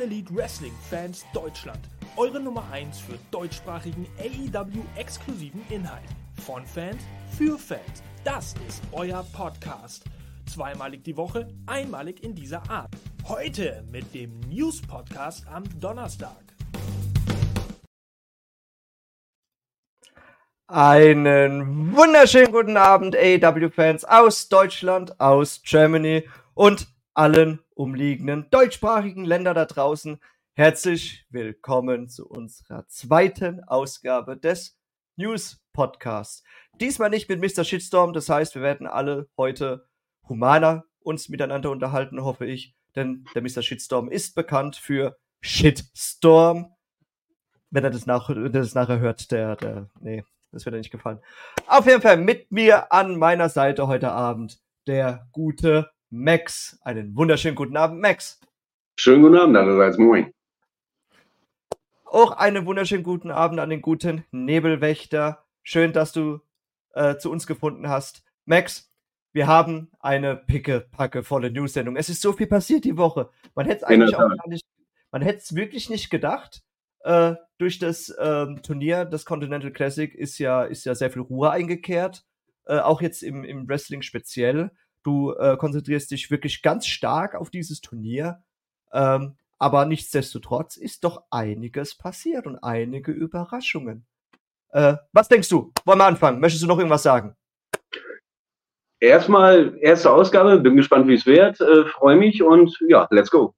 All Elite Wrestling Fans Deutschland. Eure Nummer 1 für deutschsprachigen AEW-exklusiven Inhalt. Von Fans für Fans. Das ist euer Podcast. Zweimalig die Woche, einmalig in dieser Art. Heute mit dem News Podcast am Donnerstag. Einen wunderschönen guten Abend, AEW-Fans aus Deutschland, aus Germany und allen umliegenden deutschsprachigen Länder da draußen. Herzlich willkommen zu unserer zweiten Ausgabe des News Podcasts. Diesmal nicht mit Mr. Shitstorm, das heißt, wir werden alle heute humaner uns miteinander unterhalten, hoffe ich, denn der Mr. Shitstorm ist bekannt für Shitstorm. Wenn er das, nach, das nachher hört, der, der, nee, das wird er nicht gefallen. Auf jeden Fall mit mir an meiner Seite heute Abend der gute Max. Einen wunderschönen guten Abend, Max. Schönen guten Abend allerseits, moin. Auch einen wunderschönen guten Abend an den guten Nebelwächter. Schön, dass du äh, zu uns gefunden hast. Max, wir haben eine picke, packe volle News-Sendung. Es ist so viel passiert die Woche. Man hätte es eigentlich auch gar nicht, man hätte es wirklich nicht gedacht. Äh, durch das ähm, Turnier, das Continental Classic, ist ja, ist ja sehr viel Ruhe eingekehrt. Äh, auch jetzt im, im Wrestling speziell. Du äh, konzentrierst dich wirklich ganz stark auf dieses Turnier. Ähm, aber nichtsdestotrotz ist doch einiges passiert und einige Überraschungen. Äh, was denkst du? Wollen wir anfangen? Möchtest du noch irgendwas sagen? Erstmal erste Ausgabe, bin gespannt, wie es wird. Äh, Freue mich und ja, let's go.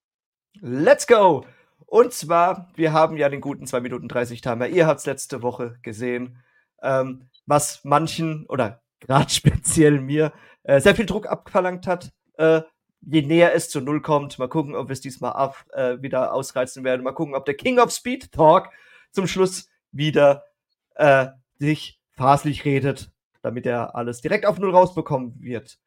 Let's go! Und zwar, wir haben ja den guten 2 Minuten 30 Timer. Ihr habt es letzte Woche gesehen, ähm, was manchen oder gerade speziell mir äh, sehr viel Druck abverlangt hat. Äh, je näher es zu Null kommt, mal gucken, ob wir es diesmal ab, äh, wieder ausreizen werden. Mal gucken, ob der King of Speed Talk zum Schluss wieder äh, sich faslich redet, damit er alles direkt auf Null rausbekommen wird.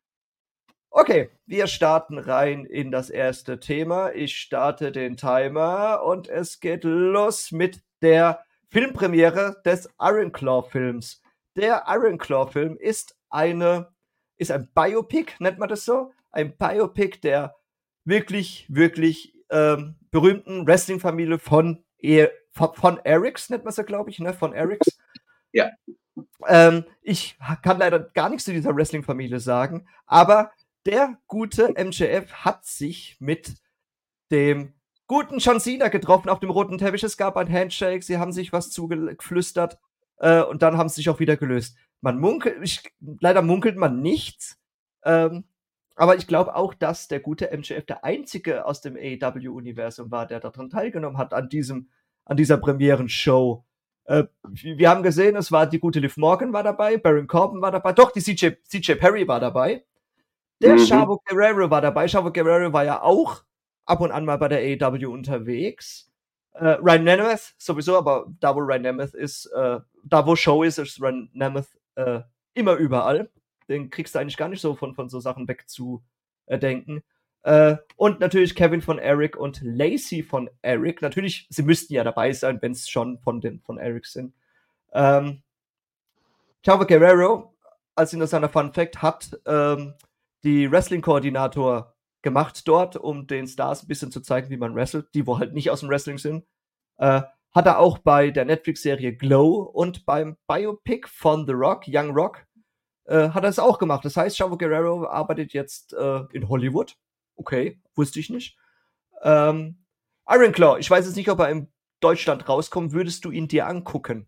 Okay, wir starten rein in das erste Thema. Ich starte den Timer und es geht los mit der Filmpremiere des Iron Claw Films. Der Iron Claw Film ist eine ist ein Biopic, nennt man das so? Ein Biopic der wirklich, wirklich ähm, berühmten Wrestling-Familie von, e von, von Erics, nennt man es ja, glaube ich, ne? Von Erics. Ja. Ähm, ich kann leider gar nichts zu dieser Wrestling-Familie sagen, aber der gute MJF hat sich mit dem guten John Cena getroffen auf dem roten Teppich. Es gab ein Handshake, sie haben sich was zugeflüstert äh, und dann haben sie sich auch wieder gelöst. Man munkelt, ich, leider munkelt man nichts. Ähm, aber ich glaube auch, dass der gute MJF der einzige aus dem AEW-Universum war, der daran teilgenommen hat, an diesem, an dieser Premieren-Show. Äh, wir haben gesehen, es war die gute Liv Morgan war dabei, Baron Corbin war dabei, doch, die CJ, CJ Perry war dabei. Der mhm. Chavo Guerrero war dabei. Chavo Guerrero war ja auch ab und an mal bei der AEW unterwegs. Äh, Ryan Nemeth sowieso, aber da wo Ryan Nemeth ist, äh, da wo Show ist, ist Ryan Nemeth äh, immer überall. Den kriegst du eigentlich gar nicht so von, von so Sachen wegzudenken. Äh, und natürlich Kevin von Eric und Lacey von Eric. Natürlich, sie müssten ja dabei sein, wenn es schon von den von Eric sind. Ähm, Chavo Guerrero, als interessanter Fun Fact, hat ähm, die Wrestling-Koordinator gemacht dort, um den Stars ein bisschen zu zeigen, wie man wrestelt, die wo halt nicht aus dem Wrestling sind. Äh, hat er auch bei der Netflix-Serie Glow und beim Biopic von The Rock, Young Rock, äh, hat er es auch gemacht. Das heißt, Chavo Guerrero arbeitet jetzt äh, in Hollywood. Okay, wusste ich nicht. Ähm, Iron Claw, ich weiß jetzt nicht, ob er in Deutschland rauskommt. Würdest du ihn dir angucken?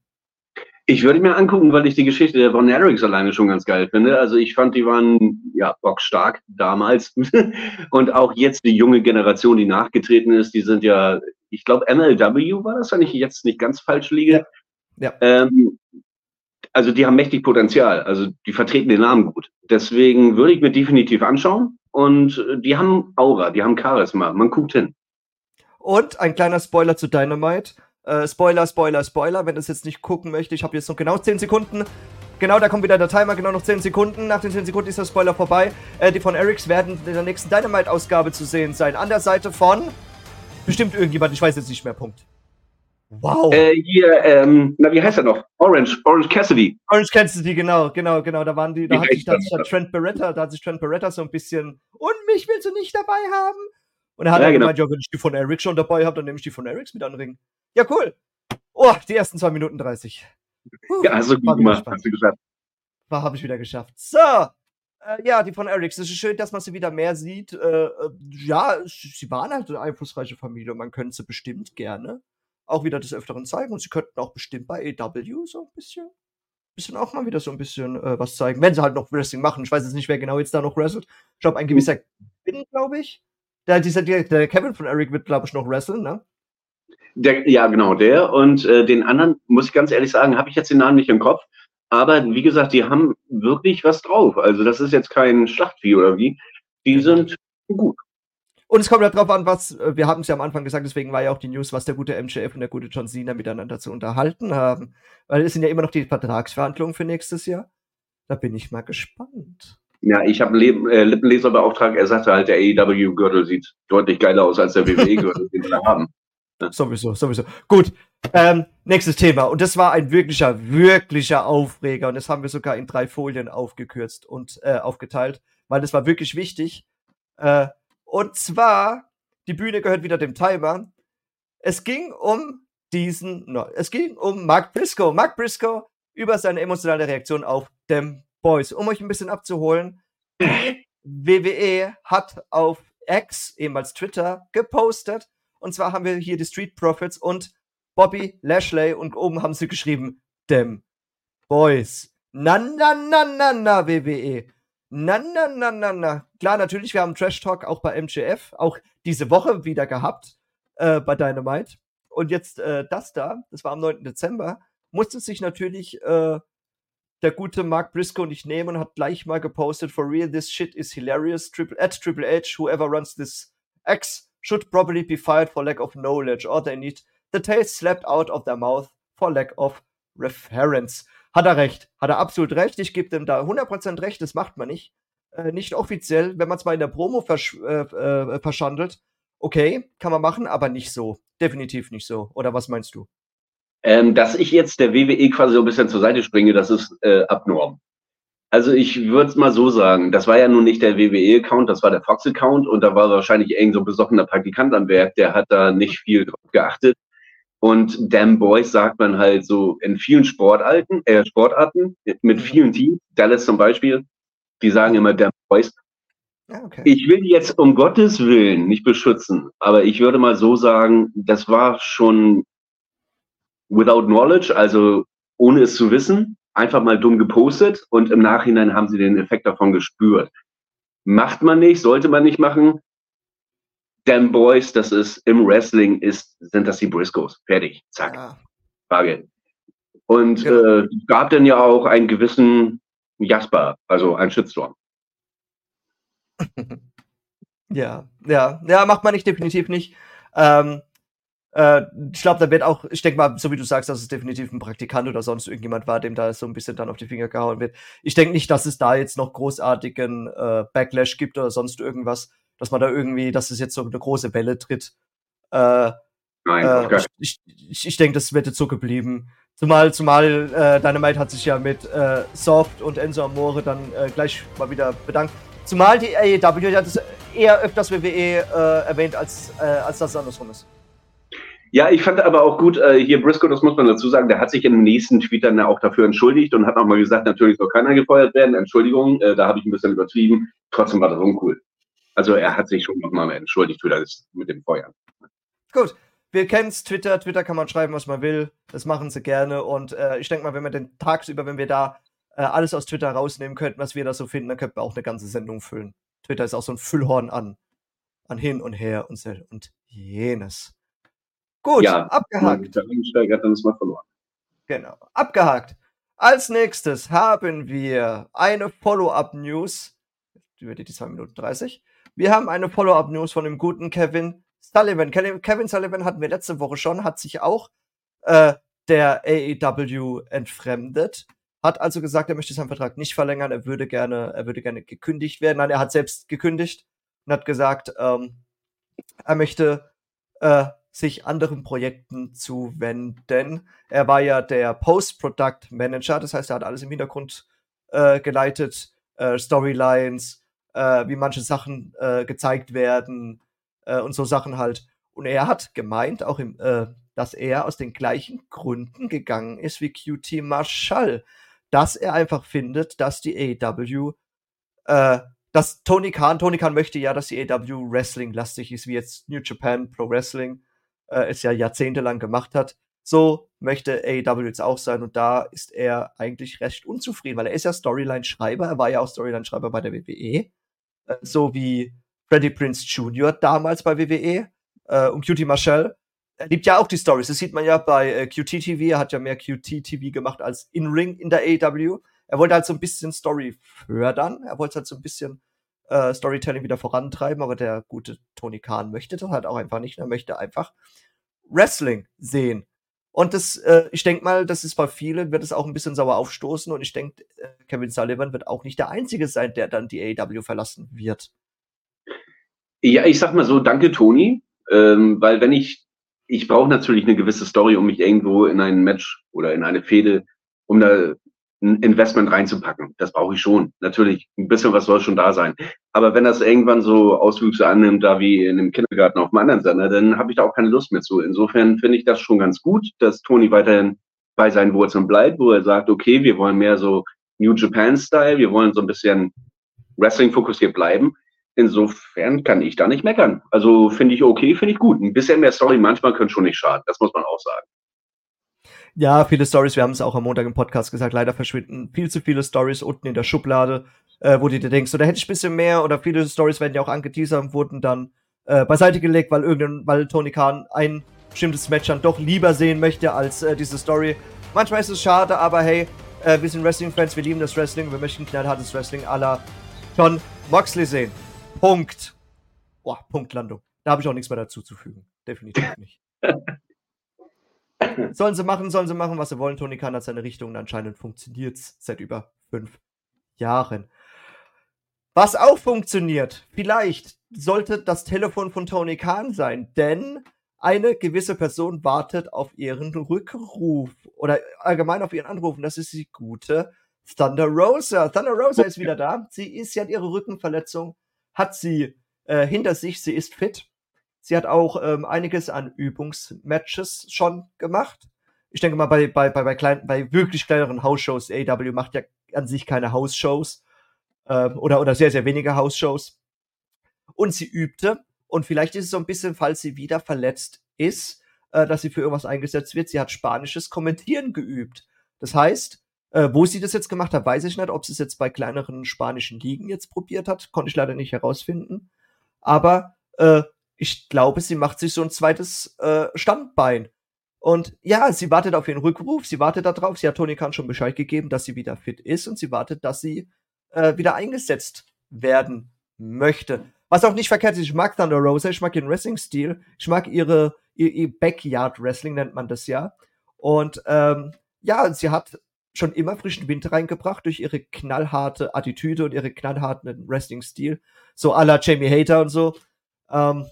Ich würde mir angucken, weil ich die Geschichte der Von Erics alleine schon ganz geil finde. Also ich fand, die waren ja bockstark damals. und auch jetzt die junge Generation, die nachgetreten ist, die sind ja, ich glaube, MLW war das, wenn ich jetzt nicht ganz falsch liege. Ja. ja. Ähm, also die haben mächtig Potenzial. Also die vertreten den Namen gut. Deswegen würde ich mir definitiv anschauen. Und die haben Aura, die haben Charisma. Man guckt hin. Und ein kleiner Spoiler zu Dynamite. Äh, Spoiler, Spoiler, Spoiler. Wenn es jetzt nicht gucken möchte, ich habe jetzt noch genau 10 Sekunden. Genau, da kommt wieder der Timer, genau noch 10 Sekunden. Nach den 10 Sekunden ist der Spoiler vorbei. Äh, die von Erics werden in der nächsten Dynamite-Ausgabe zu sehen sein. An der Seite von bestimmt irgendjemand, ich weiß jetzt nicht mehr, Punkt. Wow. Äh, hier, ähm, na, wie heißt er noch? Orange, Orange Cassidy. Orange Cassidy, genau, genau, genau. Da waren die, da hat sich, da hat Trent Beretta, da hat sich Trent Beretta so ein bisschen, und mich willst du nicht dabei haben? Und er hat ja, genau. gemeint, ja, wenn ich die von Eric schon dabei habe, dann nehme ich die von Erics mit an den Ring. Ja, cool. Oh, die ersten zwei Minuten 30. Puh, ja, also gut gemacht, hast du geschafft. War, habe ich wieder geschafft. So. Äh, ja, die von Erics. Es ist schön, dass man sie wieder mehr sieht. Äh, äh, ja, sie waren halt eine einflussreiche Familie und man könnte sie bestimmt gerne auch wieder des Öfteren zeigen. Und sie könnten auch bestimmt bei AW so ein bisschen, bisschen auch mal wieder so ein bisschen äh, was zeigen. Wenn sie halt noch Wrestling machen. Ich weiß jetzt nicht, wer genau jetzt da noch wrestelt. Ich glaube, ein gewisser Kevin, glaube ich. Der, dieser, der Kevin von Eric wird, glaube ich, noch wresteln, ne? Der, ja, genau, der. Und äh, den anderen, muss ich ganz ehrlich sagen, habe ich jetzt den Namen nicht im Kopf. Aber wie gesagt, die haben wirklich was drauf. Also das ist jetzt kein Schlachtvieh oder wie. Die sind gut. Und es kommt ja drauf an, was, äh, wir haben es ja am Anfang gesagt, deswegen war ja auch die News, was der gute MJF und der gute John Cena miteinander zu unterhalten haben. Weil es sind ja immer noch die Vertragsverhandlungen für nächstes Jahr. Da bin ich mal gespannt. Ja, ich habe äh, Lippenleserbeauftrag, er sagte halt, der AEW-Gürtel sieht deutlich geiler aus als der WWE-Gürtel, den wir da haben. Sowieso, sowieso. Gut, ähm, nächstes Thema. Und das war ein wirklicher, wirklicher Aufreger. Und das haben wir sogar in drei Folien aufgekürzt und äh, aufgeteilt, weil das war wirklich wichtig. Äh, und zwar, die Bühne gehört wieder dem Timer. Es ging um diesen, no, es ging um Mark Briscoe. Mark Briscoe über seine emotionale Reaktion auf Them Boys. Um euch ein bisschen abzuholen, WWE hat auf X, ehemals Twitter, gepostet. Und zwar haben wir hier die Street Profits und Bobby Lashley und oben haben sie geschrieben, Them Boys. Na, na, na, na, na, WWE. Na, na, na, na, na. Klar, natürlich, wir haben Trash Talk auch bei MGF, auch diese Woche wieder gehabt äh, bei Dynamite. Und jetzt äh, das da, das war am 9. Dezember, musste sich natürlich äh, der gute Mark Briscoe nicht nehmen und hat gleich mal gepostet, for real, this shit is hilarious, triple, at Triple H, whoever runs this X should probably be fired for lack of knowledge, or they need the tail slapped out of their mouth for lack of reference. Hat er recht. Hat er absolut recht. Ich gebe dem da 100% recht. Das macht man nicht. Äh, nicht offiziell. Wenn man es mal in der Promo versch äh, äh, verschandelt, okay, kann man machen, aber nicht so. Definitiv nicht so. Oder was meinst du? Ähm, dass ich jetzt der WWE quasi so ein bisschen zur Seite springe, das ist äh, abnorm. Also ich würde es mal so sagen, das war ja nun nicht der WWE-Account, das war der Fox-Account und da war wahrscheinlich irgend so ein besoffener Praktikant am Werk, der hat da nicht viel drauf geachtet. Und Damn Boys sagt man halt so in vielen Sportarten, äh, Sportarten mit mhm. vielen Teams, Dallas zum Beispiel, die sagen immer Damn Boys. Ja, okay. Ich will jetzt um Gottes Willen nicht beschützen, aber ich würde mal so sagen, das war schon without knowledge, also ohne es zu wissen, einfach mal dumm gepostet und im Nachhinein haben sie den Effekt davon gespürt. Macht man nicht, sollte man nicht machen. Damn Boys, das ist im Wrestling, ist, sind das die Briscoes. Fertig. Zack. Ja. Frage. Und genau. äh, gab dann ja auch einen gewissen Jasper, also einen Shitstorm. ja, ja, ja, macht man nicht, definitiv nicht. Ähm, Äh, ich glaube, da wird auch, ich denke mal, so wie du sagst, dass es definitiv ein Praktikant oder sonst irgendjemand war, dem da so ein bisschen dann auf die Finger gehauen wird. Ich denke nicht, dass es da jetzt noch großartigen äh, Backlash gibt oder sonst irgendwas, dass man da irgendwie, dass es jetzt so eine große Welle tritt. Äh, Nein, äh, ich, ich, ich denke, das wird jetzt so geblieben. Zumal, zumal äh, Dynamite hat sich ja mit äh, Soft und Enzo Amore dann äh, gleich mal wieder bedankt. Zumal die AEW ja das eher öfters WWE äh, erwähnt, als, äh, als das andersrum ist. Ja, ich fand aber auch gut, äh, hier Briscoe, das muss man dazu sagen, der hat sich im nächsten Tweet dann auch dafür entschuldigt und hat nochmal gesagt, natürlich soll keiner gefeuert werden. Entschuldigung, äh, da habe ich ein bisschen übertrieben. Trotzdem war das uncool. Also er hat sich schon nochmal entschuldigt für das mit dem Feuern. Gut, wir kennen es, Twitter. Twitter kann man schreiben, was man will. Das machen sie gerne. Und äh, ich denke mal, wenn wir den tagsüber, wenn wir da äh, alles aus Twitter rausnehmen könnten, was wir da so finden, dann könnten wir auch eine ganze Sendung füllen. Twitter ist auch so ein Füllhorn an, an hin und her und, und jenes. Gut, ja, abgehakt. Steigert, dann ist mal verloren. Genau, abgehakt. Als nächstes haben wir eine Follow-up-News. Über die 2 Minuten 30. Wir haben eine Follow-up-News von dem guten Kevin Sullivan. Kevin Sullivan hatten wir letzte Woche schon, hat sich auch äh, der AEW entfremdet. Hat also gesagt, er möchte seinen Vertrag nicht verlängern, er würde gerne, er würde gerne gekündigt werden. Nein, er hat selbst gekündigt und hat gesagt, ähm, er möchte äh, sich anderen Projekten zuwenden. Er war ja der Post-Product Manager, das heißt, er hat alles im Hintergrund äh, geleitet, äh, Storylines, äh, wie manche Sachen äh, gezeigt werden, äh, und so Sachen halt. Und er hat gemeint, auch im, äh, dass er aus den gleichen Gründen gegangen ist wie QT Marshall, dass er einfach findet, dass die AEW, äh, dass Tony Khan, Tony Khan möchte ja, dass die AEW Wrestling lastig ist, wie jetzt New Japan Pro Wrestling äh, es ja jahrzehntelang gemacht hat. So möchte AEW jetzt auch sein und da ist er eigentlich recht unzufrieden, weil er ist ja Storyline-Schreiber, er war ja auch Storyline-Schreiber bei der WWE, äh, so wie Freddie Prince Jr. damals bei WWE äh, und QT Marshall. Er liebt ja auch die Stories. Das sieht man ja bei äh, QT TV. Er hat ja mehr QT TV gemacht als In-Ring in der AEW. Er wollte halt so ein bisschen Story fördern. Er wollte halt so ein bisschen äh, Storytelling wieder vorantreiben, aber der gute Tony Khan möchte das halt auch einfach nicht. Er möchte einfach Wrestling sehen. Und das, äh, ich denke mal, das ist bei vielen, wird es auch ein bisschen sauer aufstoßen. Und ich denke, äh, Kevin Sullivan wird auch nicht der Einzige sein, der dann die AEW verlassen wird. Ja, ich sag mal so, danke Toni, ähm, weil wenn ich, ich brauche natürlich eine gewisse Story, um mich irgendwo in ein Match oder in eine Fehde, um da ein Investment reinzupacken. Das brauche ich schon. Natürlich, ein bisschen was soll schon da sein. Aber wenn das irgendwann so Auswüchse annimmt, da wie in einem Kindergarten auf einem anderen Sender, dann habe ich da auch keine Lust mehr zu. Insofern finde ich das schon ganz gut, dass Toni weiterhin bei seinen Wurzeln bleibt, wo er sagt, okay, wir wollen mehr so New Japan-Style, wir wollen so ein bisschen Wrestling fokussiert bleiben. Insofern kann ich da nicht meckern. Also finde ich okay, finde ich gut. Ein bisschen mehr Story manchmal könnte schon nicht schaden. Das muss man auch sagen. Ja, viele Stories, wir haben es auch am Montag im Podcast gesagt, leider verschwinden viel zu viele Stories unten in der Schublade, äh, wo du dir denkst, oder hätte ich ein bisschen mehr, oder viele Stories werden ja auch angeteasert und wurden dann äh, beiseite gelegt, weil irgendein, weil Tony Khan ein bestimmtes Match dann doch lieber sehen möchte als äh, diese Story. Manchmal ist es schade, aber hey, äh, wir sind Wrestling-Fans, wir lieben das Wrestling, wir möchten knallhartes Wrestling aller John Moxley sehen. Punkt. Boah, Punktlandung. Da habe ich auch nichts mehr dazu zu fügen. Definitiv nicht. sollen sie machen, sollen sie machen, was sie wollen. Tony Khan hat seine Richtung und anscheinend funktioniert es seit über fünf Jahren. Was auch funktioniert, vielleicht sollte das Telefon von Tony Khan sein, denn eine gewisse Person wartet auf ihren Rückruf oder allgemein auf ihren Anruf und das ist die gute Thunder Rosa. Thunder Rosa ist wieder da. Sie ist, sie hat ihre Rückenverletzung hat sie äh, hinter sich. Sie ist fit. Sie hat auch ähm, einiges an Übungsmatches schon gemacht. Ich denke mal, bei, bei, bei, bei, kleinen, bei wirklich kleineren Hausshows, AW macht ja an sich keine Hausshows ähm, oder, oder sehr, sehr wenige Hausshows. Und sie übte. Und vielleicht ist es so ein bisschen, falls sie wieder verletzt ist, äh, dass sie für irgendwas eingesetzt wird. Sie hat spanisches Kommentieren geübt. Das heißt, äh, wo sie das jetzt gemacht hat, weiß ich nicht. Ob sie es jetzt bei kleineren spanischen Ligen jetzt probiert hat, konnte ich leider nicht herausfinden. Aber äh, ich glaube, sie macht sich so ein zweites äh, Standbein. Und ja, sie wartet auf ihren Rückruf, sie wartet darauf. Sie hat Tony Khan schon Bescheid gegeben, dass sie wieder fit ist und sie wartet, dass sie äh, wieder eingesetzt werden möchte. Was auch nicht verkehrt ist, ich mag Thunder Rosa, ich mag ihren Wrestling-Stil, ich mag ihre, ihr, ihr Backyard-Wrestling, nennt man das ja. Und ähm, ja, sie hat schon immer frischen Wind reingebracht durch ihre knallharte Attitüde und ihre knallharten Wrestling-Stil. So à la Jamie Hater und so. Ähm,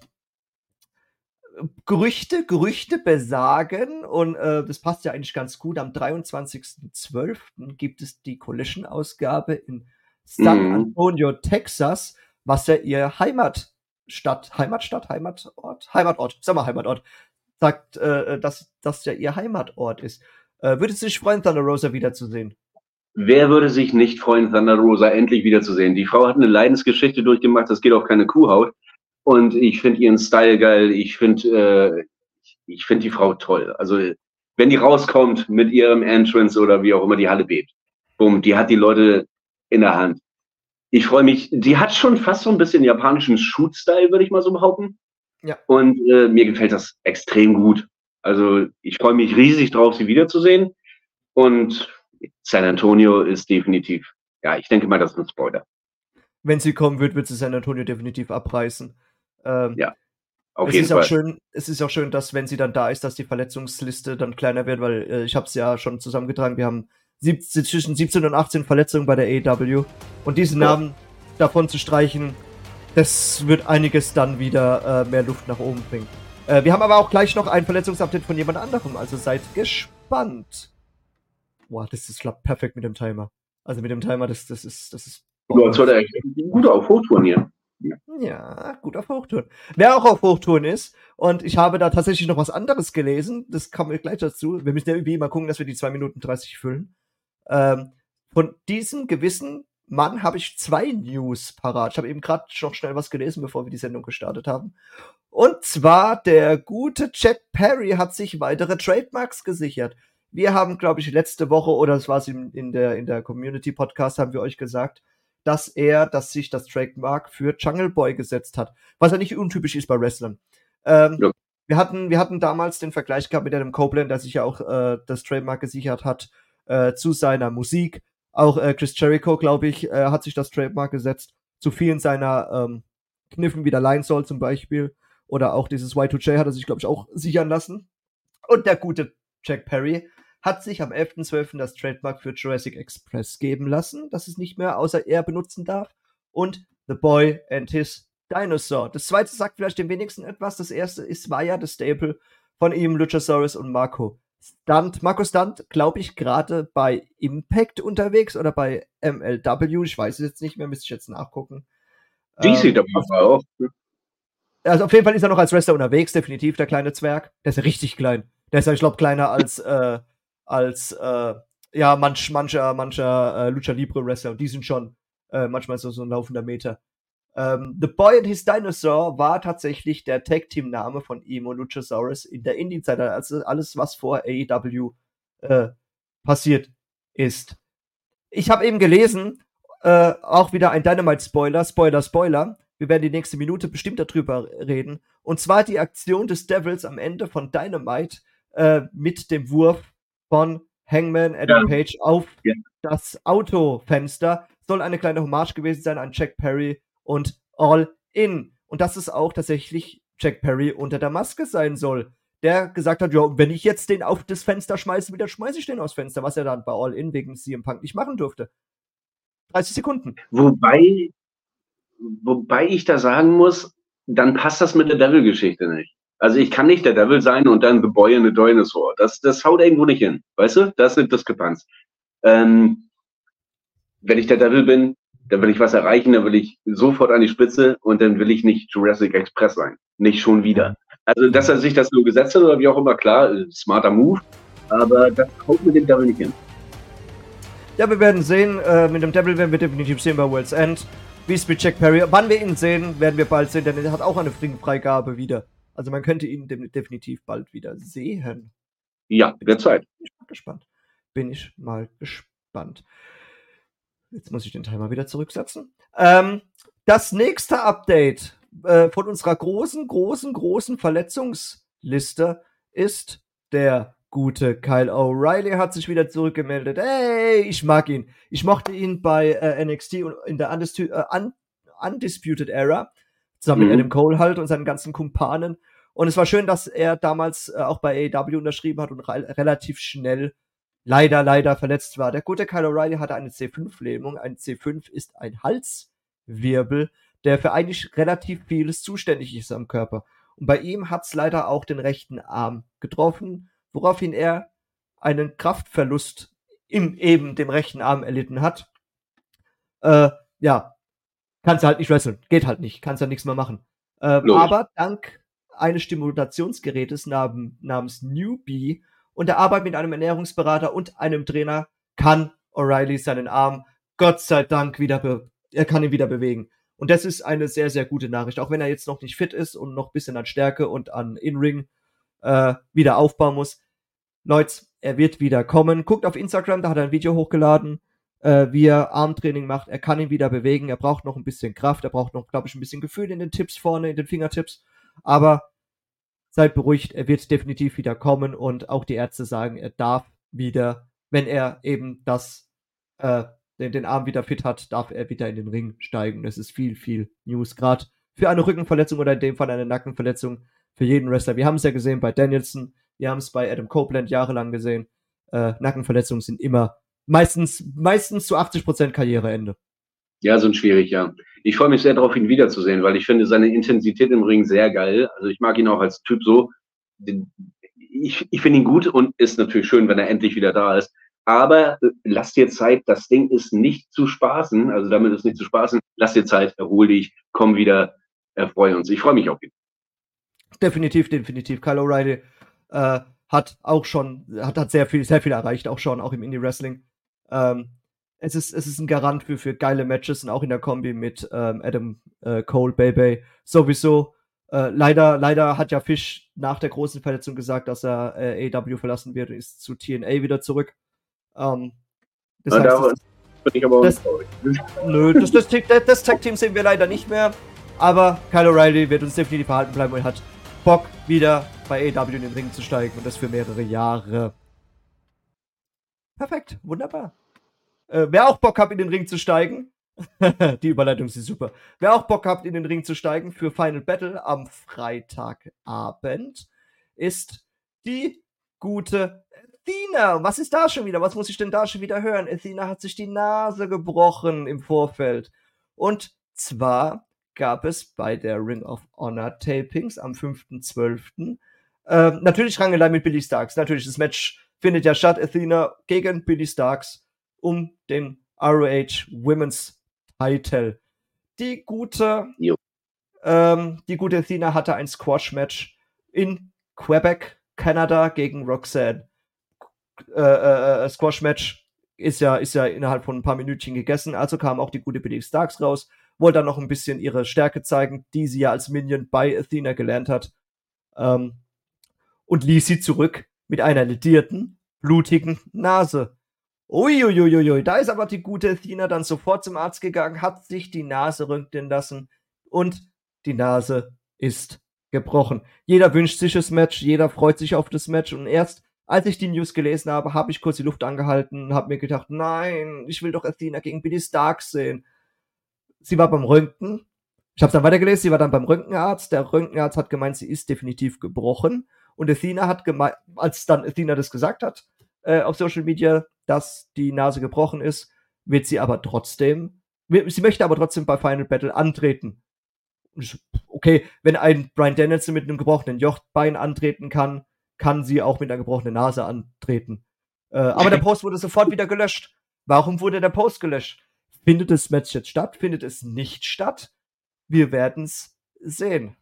Gerüchte, Gerüchte besagen, und äh, das passt ja eigentlich ganz gut, am 23.12. gibt es die Collision-Ausgabe in San mhm. Antonio, Texas, was ja ihr Heimatstadt, Heimatstadt, Heimatort, Heimatort, sag mal Heimatort, sagt, äh, dass das ja ihr Heimatort ist. Äh, würdest du dich freuen, Thunder Rosa wiederzusehen? Wer würde sich nicht freuen, Thunder Rosa endlich wiederzusehen? Die Frau hat eine Leidensgeschichte durchgemacht, das geht auf keine Kuhhaut. Und ich finde ihren Style geil. Ich finde, äh, ich finde die Frau toll. Also wenn die rauskommt mit ihrem Entrance oder wie auch immer die Halle bebt, bumm, die hat die Leute in der Hand. Ich freue mich. Die hat schon fast so ein bisschen japanischen Shoot-Style, würde ich mal so behaupten. Ja. Und äh, mir gefällt das extrem gut. Also ich freue mich riesig drauf, sie wiederzusehen. Und San Antonio ist definitiv, ja, ich denke mal, das ist ein Spoiler. Wenn sie kommen wird, wird sie San Antonio definitiv abreißen. Ähm, ja. Auf es jeden ist Fall. Auch schön, es ist auch schön, dass, wenn sie dann da ist, dass die Verletzungsliste dann kleiner wird, weil äh, ich habe es ja schon zusammengetragen. Wir haben 17, zwischen 17 und 18 Verletzungen bei der AEW. Und diesen ja. Namen davon zu streichen, das wird einiges dann wieder äh, mehr Luft nach oben bringen. Äh, wir haben aber auch gleich noch ein Verletzungsupdate von jemand anderem, also seid gespannt. Boah, das ist klappt perfekt mit dem Timer. Also mit dem Timer, das, das ist, das ist. Ja, das war der gut auf Hochtouren hier. Ja, gut auf Hochtouren. Wer auch auf Hochtouren ist, und ich habe da tatsächlich noch was anderes gelesen, das kommen wir gleich dazu. Wir müssen ja irgendwie mal gucken, dass wir die 2 Minuten 30 füllen. Ähm, von diesem gewissen Mann habe ich zwei News parat. Ich habe eben gerade noch schnell was gelesen, bevor wir die Sendung gestartet haben. Und zwar der gute Jack Perry hat sich weitere Trademarks gesichert. Wir haben, glaube ich, letzte Woche oder es war es in, der in der Community Podcast haben wir euch gesagt, dass er, dass sich das Trademark für Jungle Boy gesetzt hat, was ja nicht untypisch ist bei Wrestlern. Ähm, ja. Wir hatten, wir hatten damals den Vergleich gehabt mit Adam Copeland, der sich ja auch äh, das Trademark gesichert hat äh, zu seiner Musik. Auch äh, Chris Jericho, glaube ich, äh, hat sich das Trademark gesetzt zu vielen seiner ähm, Kniffen wie der Line Soul zum Beispiel. Oder auch dieses Y2J hat er sich, glaube ich, auch sichern lassen. Und der gute Jack Perry hat sich am 11.12. das Trademark für Jurassic Express geben lassen, das es nicht mehr außer er benutzen darf. Und The Boy and His Dinosaur. Das zweite sagt vielleicht dem wenigsten etwas. Das erste ist, war ja das Staple von ihm, Luchasaurus und Marco Stunt. Marco Stunt, glaube ich, gerade bei Impact unterwegs oder bei MLW. Ich weiß es jetzt nicht mehr, müsste ich jetzt nachgucken. DCW ähm, war auch. Also auf jeden Fall ist er noch als Wrestler unterwegs, definitiv, der kleine Zwerg. Der ist ja richtig klein. Der ist ja, ich glaube, kleiner als äh, als äh, ja manch, mancher mancher äh, Lucha Libre Wrestler und die sind schon äh, manchmal so, so ein laufender Meter. Ähm, The Boy and His Dinosaur war tatsächlich der Tag Team Name von und Luchasaurus in der Indie-Zeit, also alles was vor AEW äh, passiert ist. Ich habe eben gelesen, äh, auch wieder ein Dynamite-Spoiler, Spoiler, Spoiler. Wir werden die nächste Minute bestimmt darüber reden. Und zwar die Aktion des Devils am Ende von Dynamite äh, mit dem Wurf von Hangman Adam ja. Page auf ja. das Autofenster. Soll eine kleine Hommage gewesen sein an Jack Perry und All In. Und dass es auch tatsächlich Jack Perry unter der Maske sein soll. Der gesagt hat, ja, wenn ich jetzt den auf das Fenster schmeiße, wieder schmeiße ich den aufs Fenster, was er dann bei All In wegen CM Punk nicht machen durfte. 30 Sekunden. Wobei, wobei ich da sagen muss, dann passt das mit der Devil-Geschichte nicht. Also ich kann nicht der Devil sein und dann The Boy and the Dinosaur. Das, das haut irgendwo nicht hin. Weißt du? Das eine Diskrepanz. Ähm, wenn ich der Devil bin, dann will ich was erreichen, dann will ich sofort an die Spitze und dann will ich nicht Jurassic Express sein. Nicht schon wieder. Also, dass er sich das so gesetzt hat oder wie auch immer, klar, smarter Move, aber das haut mit dem Devil nicht hin. Ja, wir werden sehen. Äh, mit dem Devil werden wir definitiv sehen bei World's End. Wie es mit Jack Perry. Wann wir ihn sehen, werden wir bald sehen, denn er hat auch eine Freigabe wieder. Also man könnte ihn definitiv bald wieder sehen. Ja, derzeit. Bin ich mal gespannt. Bin ich mal gespannt. Jetzt muss ich den Timer wieder zurücksetzen. Ähm, das nächste Update äh, von unserer großen, großen, großen Verletzungsliste ist der gute Kyle O'Reilly hat sich wieder zurückgemeldet. Hey, ich mag ihn. Ich mochte ihn bei äh, NXT und in der äh, Undisputed Era Zusammen mhm. mit Adam Cole halt und seinen ganzen Kumpanen. Und es war schön, dass er damals äh, auch bei AEW unterschrieben hat und re relativ schnell leider, leider verletzt war. Der gute Kyle O'Reilly hatte eine C5-Lähmung. Ein C5 ist ein Halswirbel, der für eigentlich relativ vieles zuständig ist am Körper. Und bei ihm hat's leider auch den rechten Arm getroffen, woraufhin er einen Kraftverlust in eben dem rechten Arm erlitten hat. Äh, ja, kannst du halt nicht wresteln. Geht halt nicht. Kannst ja nichts mehr machen. Äh, aber dank eines Stimulationsgerätes nam namens Newbie und der Arbeit mit einem Ernährungsberater und einem Trainer kann O'Reilly seinen Arm Gott sei Dank wieder, er kann ihn wieder bewegen. Und das ist eine sehr, sehr gute Nachricht. Auch wenn er jetzt noch nicht fit ist und noch ein bisschen an Stärke und an In-Ring äh, wieder aufbauen muss. Leute, er wird wieder kommen. Guckt auf Instagram, da hat er ein Video hochgeladen, äh, wie er Armtraining macht. Er kann ihn wieder bewegen. Er braucht noch ein bisschen Kraft. Er braucht noch, glaube ich, ein bisschen Gefühl in den Tipps vorne, in den Fingertips. Aber seid beruhigt, er wird definitiv wieder kommen und auch die Ärzte sagen, er darf wieder, wenn er eben das äh, den, Arm wieder fit hat, darf er wieder in den Ring steigen. Das ist viel, viel News. Gerade für eine Rückenverletzung oder in dem Fall eine Nackenverletzung für jeden Wrestler. Wir haben es ja gesehen bei Danielson, wir haben es bei Adam Copeland jahrelang gesehen. Äh, Nackenverletzungen sind immer meistens, meistens zu 80% Karriereende. Ja, sind schwierig, ja. Ich freue mich sehr darauf, ihn wiederzusehen, weil ich finde seine Intensität im Ring sehr geil. Also ich mag ihn auch als Typ so. Ich, ich finde ihn gut und ist natürlich schön, wenn er endlich wieder da ist. Aber äh, lass dir Zeit, das Ding ist nicht zu spaßen, also damit ist nicht zu spaßen. Lass dir Zeit, erhol dich, komm wieder, erfreue uns. Ich freue mich auf ihn. Definitiv, definitiv. Kyle O'Reilly äh, hat auch schon, hat, hat sehr viel, sehr viel erreicht, auch schon, auch im Indie-Wrestling. Ähm, es ist, es ist ein Garant für, für geile Matches und auch in der Kombi mit ähm, Adam äh, Cole, Baby sowieso. Äh, leider, leider hat ja Fish nach der großen Verletzung gesagt, dass er äh, AW verlassen wird und ist zu TNA wieder zurück. Ähm, das heißt, das, das, Nö, das, das, das, das Tag-Team sehen wir leider nicht mehr. Aber Kyle O'Reilly wird uns definitiv verhalten bleiben und hat Bock, wieder bei AW in den Ring zu steigen und das für mehrere Jahre. Perfekt, wunderbar. Äh, wer auch Bock hat, in den Ring zu steigen, die Überleitung ist super. Wer auch Bock hat, in den Ring zu steigen für Final Battle am Freitagabend, ist die gute Athena, was ist da schon wieder? Was muss ich denn da schon wieder hören? Athena hat sich die Nase gebrochen im Vorfeld. Und zwar gab es bei der Ring of Honor Tapings am 5.12. Äh, natürlich Rangelei mit Billy Starks. Natürlich, das Match findet ja statt. Athena gegen Billy Starks um den ROH Women's Title. Die gute, ähm, die gute Athena hatte ein Squash-Match in Quebec, Kanada gegen Roxanne äh, äh, äh, Squash-Match ist ja, ist ja innerhalb von ein paar Minütchen gegessen. Also kam auch die gute Billy Starks raus, wollte dann noch ein bisschen ihre Stärke zeigen, die sie ja als Minion bei Athena gelernt hat. Ähm, und ließ sie zurück mit einer ledierten, blutigen Nase. Uiuiuiui, da ist aber die gute Athena dann sofort zum Arzt gegangen, hat sich die Nase röntgen lassen und die Nase ist gebrochen. Jeder wünscht sich das Match, jeder freut sich auf das Match und erst als ich die News gelesen habe, habe ich kurz die Luft angehalten und habe mir gedacht, nein, ich will doch Athena gegen Billy Starks sehen. Sie war beim Röntgen. Ich habe es dann weitergelesen, sie war dann beim Röntgenarzt. Der Röntgenarzt hat gemeint, sie ist definitiv gebrochen. Und Athena hat gemeint, als dann Athena das gesagt hat äh, auf Social Media, dass die Nase gebrochen ist, wird sie aber trotzdem, sie möchte aber trotzdem bei Final Battle antreten. Okay, wenn ein Brian Danielson mit einem gebrochenen Jochbein antreten kann, kann sie auch mit einer gebrochenen Nase antreten. Äh, aber der Post wurde sofort wieder gelöscht. Warum wurde der Post gelöscht? Findet das Match jetzt statt? Findet es nicht statt? Wir werden es sehen.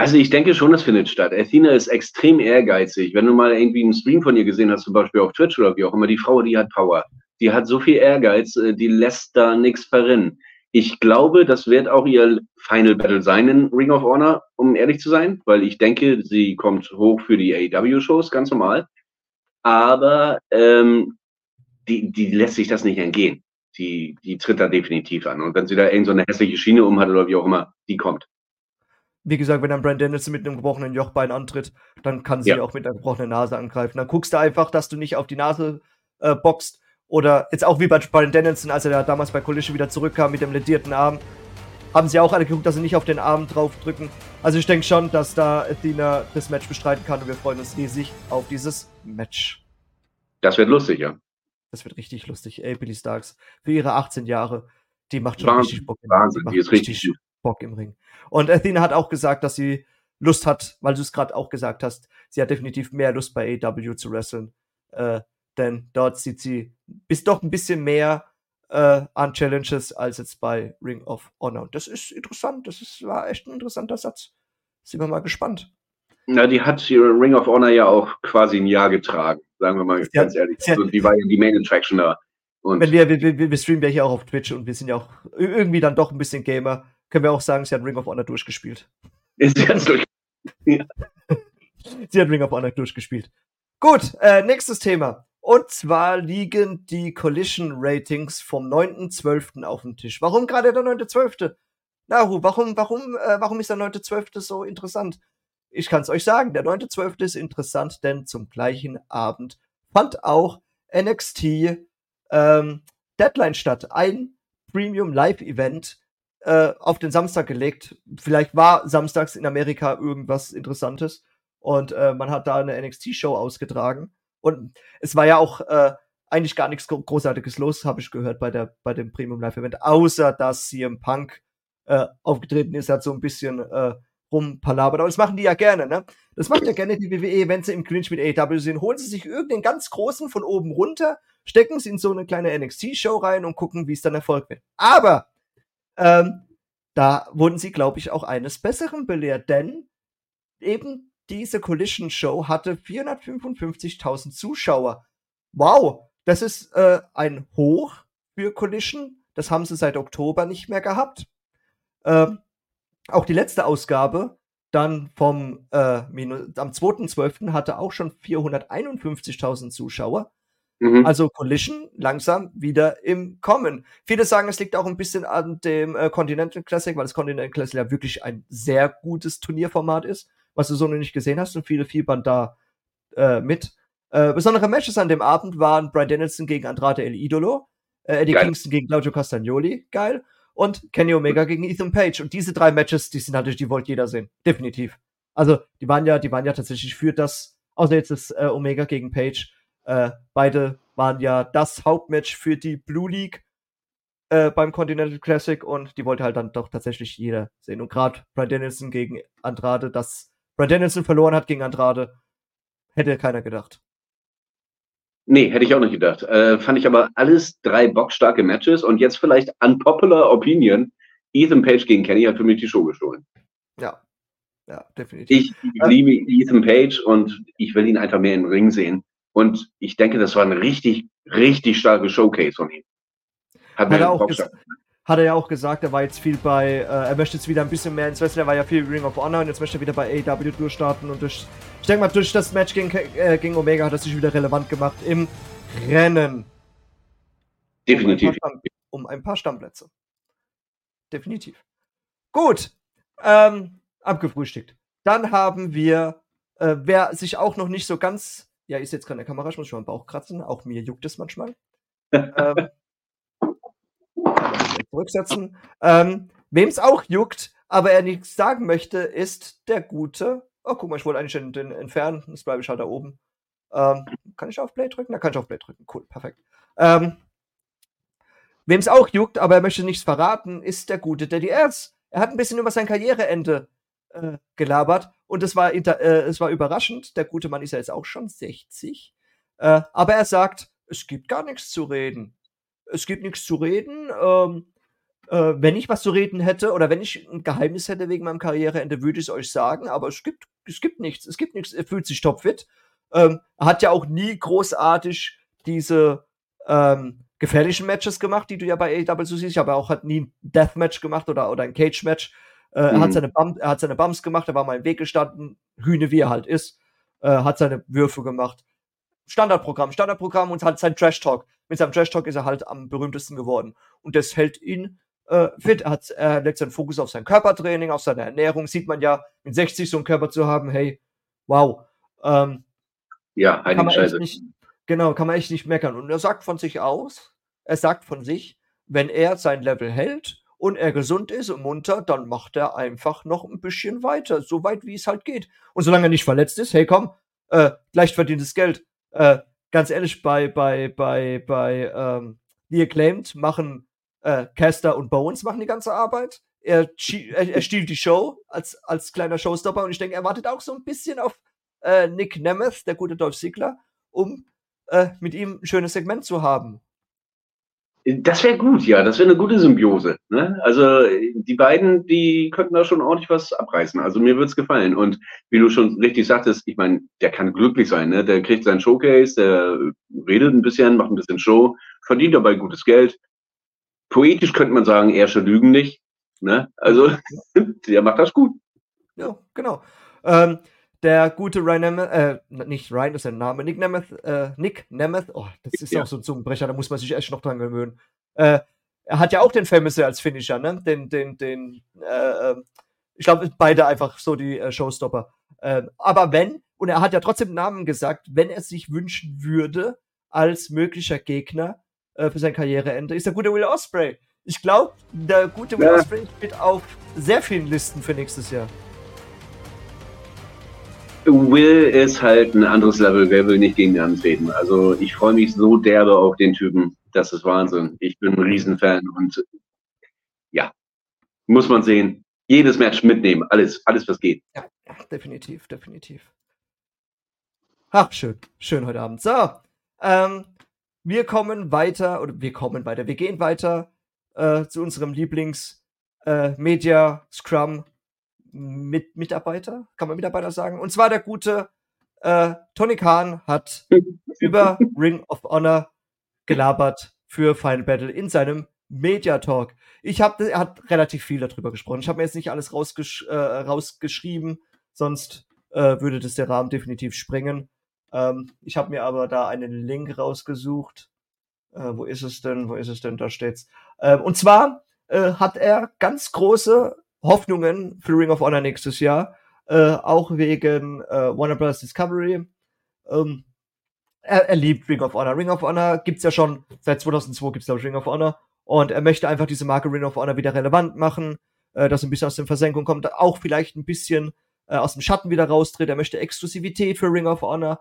Also ich denke schon, es findet statt. Athena ist extrem ehrgeizig. Wenn du mal irgendwie einen Stream von ihr gesehen hast, zum Beispiel auf Twitch oder wie auch immer, die Frau, die hat Power. Die hat so viel Ehrgeiz, äh, die lässt da nichts verrinnen. Ich glaube, das wird auch ihr Final Battle sein in Ring of Honor, um ehrlich zu sein, weil ich denke, sie kommt hoch für die AEW-Shows, ganz normal. Aber ähm, die, die lässt sich das nicht entgehen. Die, die tritt da definitiv an. Und wenn sie da irgend so eine hässliche Schiene um hat oder wie auch immer, die kommt. Wie gesagt, wenn dann Brand Danielson mit einem gebrochenen Jochbein antritt, dann kann sie ja. auch mit einer gebrochenen Nase angreifen. Dann guckst du einfach, dass du nicht auf die Nase äh, boxt oder jetzt auch wie bei Brian Dennison, als er da damals bei Collision wieder zurückkam mit dem ledierten Arm. haben sie auch alle geguckt, dass sie nicht auf den Arm draufdrücken. Also ich denke schon, dass da Athena das Match bestreiten kann und wir freuen uns riesig auf dieses Match. Das wird lustig, ja. Das wird richtig lustig. Ey, Billy Starks, für ihre 18 Jahre, die macht schon Wahnsinn, richtig Bock. Wahnsinn, die die ist richtig gut. Bock im Ring. Und Athena hat auch gesagt, dass sie Lust hat, weil du es gerade auch gesagt hast, sie hat definitiv mehr Lust bei AW zu wresteln. Äh, denn dort sieht sie bis doch ein bisschen mehr äh, an Challenges als jetzt bei Ring of Honor. Und das ist interessant. Das ist, war echt ein interessanter Satz. Sind wir mal gespannt. Na, die hat Ring of Honor ja auch quasi ein Jahr getragen, sagen wir mal Sie ganz ehrlich. hat- Also, die war ja die Main Attraction da. Und Wenn wir, wir, wir, wir streamen ja hier auch auf Twitch und wir sind ja auch irgendwie dann doch ein bisschen Gamer, können wir auch sagen, sie hat Ring of Honor durchgespielt. ist jetzt durch. Sie hat Ring of Honor durchgespielt. Gut, äh, nächstes Thema. Und zwar liegen die Collision Ratings vom 9.12. auf dem Tisch. Warum gerade der 9.12.? Nahu, warum, warum, äh, warum ist der 9.12. so interessant? Ich kann es euch sagen, der 9.12. ist interessant, denn zum gleichen Abend fand auch NXT ähm, Deadline statt. Ein Premium Live Event äh, auf den Samstag gelegt. Vielleicht war samstags in Amerika irgendwas Interessantes und äh, man hat da eine NXT-Show ausgetragen. Und es war ja auch äh, eigentlich gar nichts Gro- Großartiges los, habe ich gehört bei, der, bei dem Premium Live Event, außer dass CM Punk äh, aufgetreten ist, hat so ein bisschen äh, rumpalabert. Aber das machen die ja gerne, ne? Das macht ja gerne die WWE, wenn sie im Clinch mit AEW sind. Holen sie sich irgendeinen ganz großen von oben runter, stecken sie in so eine kleine NXT-Show rein und gucken, wie es dann Erfolg wird. Aber ähm, da wurden sie, glaube ich, auch eines Besseren belehrt, denn eben diese Collision Show hatte 455.000 Zuschauer. Wow, das ist äh, ein Hoch für Collision. Das haben sie seit Oktober nicht mehr gehabt. Ähm, auch die letzte Ausgabe, dann vom äh, am 2.12. hatte auch schon 451.000 Zuschauer. Mhm. Also Collision langsam wieder im Kommen. Viele sagen, es liegt auch ein bisschen an dem äh, Continental Classic, weil das Continental Classic ja wirklich ein sehr gutes Turnierformat ist, was du so noch nicht gesehen hast und viele fiebern da äh, mit. Äh, besondere Matches an dem Abend waren Brian Danielson gegen Andrade El Idolo, äh, Eddie Geil. Kingston gegen Claudio Castagnoli, geil, und Kenny Omega gegen Ethan Page. Und diese drei Matches, die sind natürlich, die wollte jeder sehen. Definitiv. Also, die waren ja, die waren ja tatsächlich für das, außer jetzt das äh, Omega gegen Page, äh, beide waren ja das Hauptmatch für die Blue League äh, beim Continental Classic und die wollte halt dann doch tatsächlich jeder sehen. Und gerade Brian Danielson gegen Andrade, dass Brian Danielson verloren hat gegen Andrade, hätte keiner gedacht. Nee, hätte ich auch nicht gedacht. Äh, fand ich aber alles drei bockstarke Matches und jetzt vielleicht unpopular Opinion. Ethan Page gegen Kenny hat für mich die Show gestohlen. Ja. Ja, definitiv. Ich liebe Ethan Page und ich will ihn einfach mehr im Ring sehen. Und ich denke, das war ein richtig, richtig starkes Showcase von ihm. Hat Hat er, auch hat er ja auch gesagt, er war jetzt viel bei, äh, er möchte jetzt wieder ein bisschen mehr ins Wrestling, er war ja viel Ring of Honor und jetzt möchte er wieder bei AEW durchstarten und durch, ich denke mal, durch das Match gegen, äh, gegen Omega hat er sich wieder relevant gemacht im Rennen. Definitiv. Um ein, paar um ein paar Stammplätze. Definitiv. Gut. Ähm, abgefrühstückt. Dann haben wir, äh, wer sich auch noch nicht so ganz, ja, ist jetzt der Kamera, ich muss schon mal Bauch kratzen, auch mir juckt es manchmal. ähm, kann man wieder zurücksetzen. Ähm, Wem es auch juckt, aber er nichts sagen möchte, ist der gute. Oh, guck mal, ich wollte eigentlich den, den entfernen. Jetzt bleibe ich halt da oben. Ähm, kann ich auf Play drücken? Da kann ich auf Play drücken. Cool, perfekt. Ähm, Wem es auch juckt, aber er möchte nichts verraten, ist der gute Daddy Erz. Er hat ein bisschen über sein Karriereende äh, gelabert und es war, äh, war überraschend. Der gute Mann ist ja jetzt auch schon 60. Äh, aber er sagt, es gibt gar nichts zu reden. Es gibt nichts zu reden. Ähm, äh, wenn ich was zu reden hätte oder wenn ich ein Geheimnis hätte wegen meinem Karriereende, würde ich es euch sagen. Aber es gibt, es gibt nichts. Es gibt nichts. Er fühlt sich topfit. Ähm, er hat ja auch nie großartig diese ähm, gefährlichen Matches gemacht, die du ja bei AEW siehst. Ich habe auch hat nie ein Deathmatch gemacht oder, oder ein Cage-Match. Äh, er, hat Mhm. seine Bum er hat seine Bums gemacht, er war mal im Weg gestanden, Hühne wie er halt ist, äh, hat seine Würfe gemacht. Standardprogramm, Standardprogramm und hat sein Trash-Talk. Mit seinem Trash-Talk ist er halt am berühmtesten geworden. Und das hält ihn äh, fit. Er, hat, er legt seinen Fokus auf sein Körpertraining, auf seine Ernährung. Sieht man ja, mit 60 so einen Körper zu haben, hey, wow. Ähm, Ja, heilige echt Scheiße. nicht, genau, kann man echt nicht meckern. Und er sagt von sich aus, er sagt von sich, wenn er sein Level hält und er gesund ist und munter, dann macht er einfach noch ein bisschen weiter, so weit wie es halt geht. Und solange er nicht verletzt ist, hey komm, äh, leicht verdientes Geld. Äh, ganz ehrlich, bei, bei, bei, bei ähm, The Acclaimed machen äh, Caster und Bones machen die ganze Arbeit. Er, er, er stiehlt die Show als, als kleiner Showstopper und ich denke, er wartet auch so ein bisschen auf äh, Nick Nemeth, der gute Dolph Ziggler, um äh, mit ihm ein schönes Segment zu haben. Das wäre gut, ja. Das wäre eine gute Symbiose. Ne? Also die beiden, die könnten da schon ordentlich was abreißen. Also mir würde es gefallen. Und wie du schon richtig sagtest, ich meine, der kann glücklich sein. Ne? Der kriegt seinen Showcase, der redet ein bisschen, macht ein bisschen Show, verdient dabei gutes Geld. Poetisch könnte man sagen, schon lügen nicht. Ne? Also der macht das gut. Ja, genau. Ähm, der gute Ryan Nemeth, äh, nicht Ryan ist sein Name, Nick Nemeth, äh, Nick Nemeth, oh, das ist ja. auch so ein Zungenbrecher, da muss man sich echt noch dran gewöhnen. Äh, er hat ja auch den Famous als Finisher, ne? Den, den, den, äh, ähm, ich glaube, beide einfach so die äh, Showstopper. Äh, aber wenn, und er hat ja trotzdem Namen gesagt, wenn er sich wünschen würde, als möglicher Gegner äh, für sein Karriereende, ist der gute Will Osprey. Ich glaube, der gute Will ja. Osprey steht auf sehr vielen Listen für nächstes Jahr. Will ist halt ein anderes Level. Wer will nicht gegen ihn antreten? Also ich freue mich so derbe auf den Typen. Das ist Wahnsinn. Ich bin ein Riesenfan und ja, muss man sehen. Jedes Match mitnehmen. Alles, alles was geht. Ja, definitiv, definitiv. Ach, schön. Schön heute Abend. So, ähm, wir kommen weiter, oder wir kommen weiter, wir gehen weiter äh, zu unserem Lieblings äh, mit Mitarbeiter, kann man Mitarbeiter sagen. Und zwar der gute äh, Tony Khan hat über Ring of Honor gelabert für Final Battle in seinem Media Talk. Ich habe, er hat relativ viel darüber gesprochen. Ich habe mir jetzt nicht alles rausgesch äh, rausgeschrieben, sonst äh, würde das der Rahmen definitiv sprengen. Ähm, ich habe mir aber da einen Link rausgesucht. Äh, wo ist es denn? Wo ist es denn? Da steht's. Ähm, und zwar äh, hat er ganz große Hoffnungen für Ring of Honor nächstes Jahr, äh, auch wegen äh, Warner Bros. Discovery. Ähm, er, er, liebt Ring of Honor. Ring of Honor gibt's ja schon seit 2002 gibt's glaube ich Ring of Honor und er möchte einfach diese Marke Ring of Honor wieder relevant machen, äh, dass ein bisschen aus der Versenkung kommt, auch vielleicht ein bisschen äh, aus dem Schatten wieder raustritt. Er möchte Exklusivität für Ring of Honor,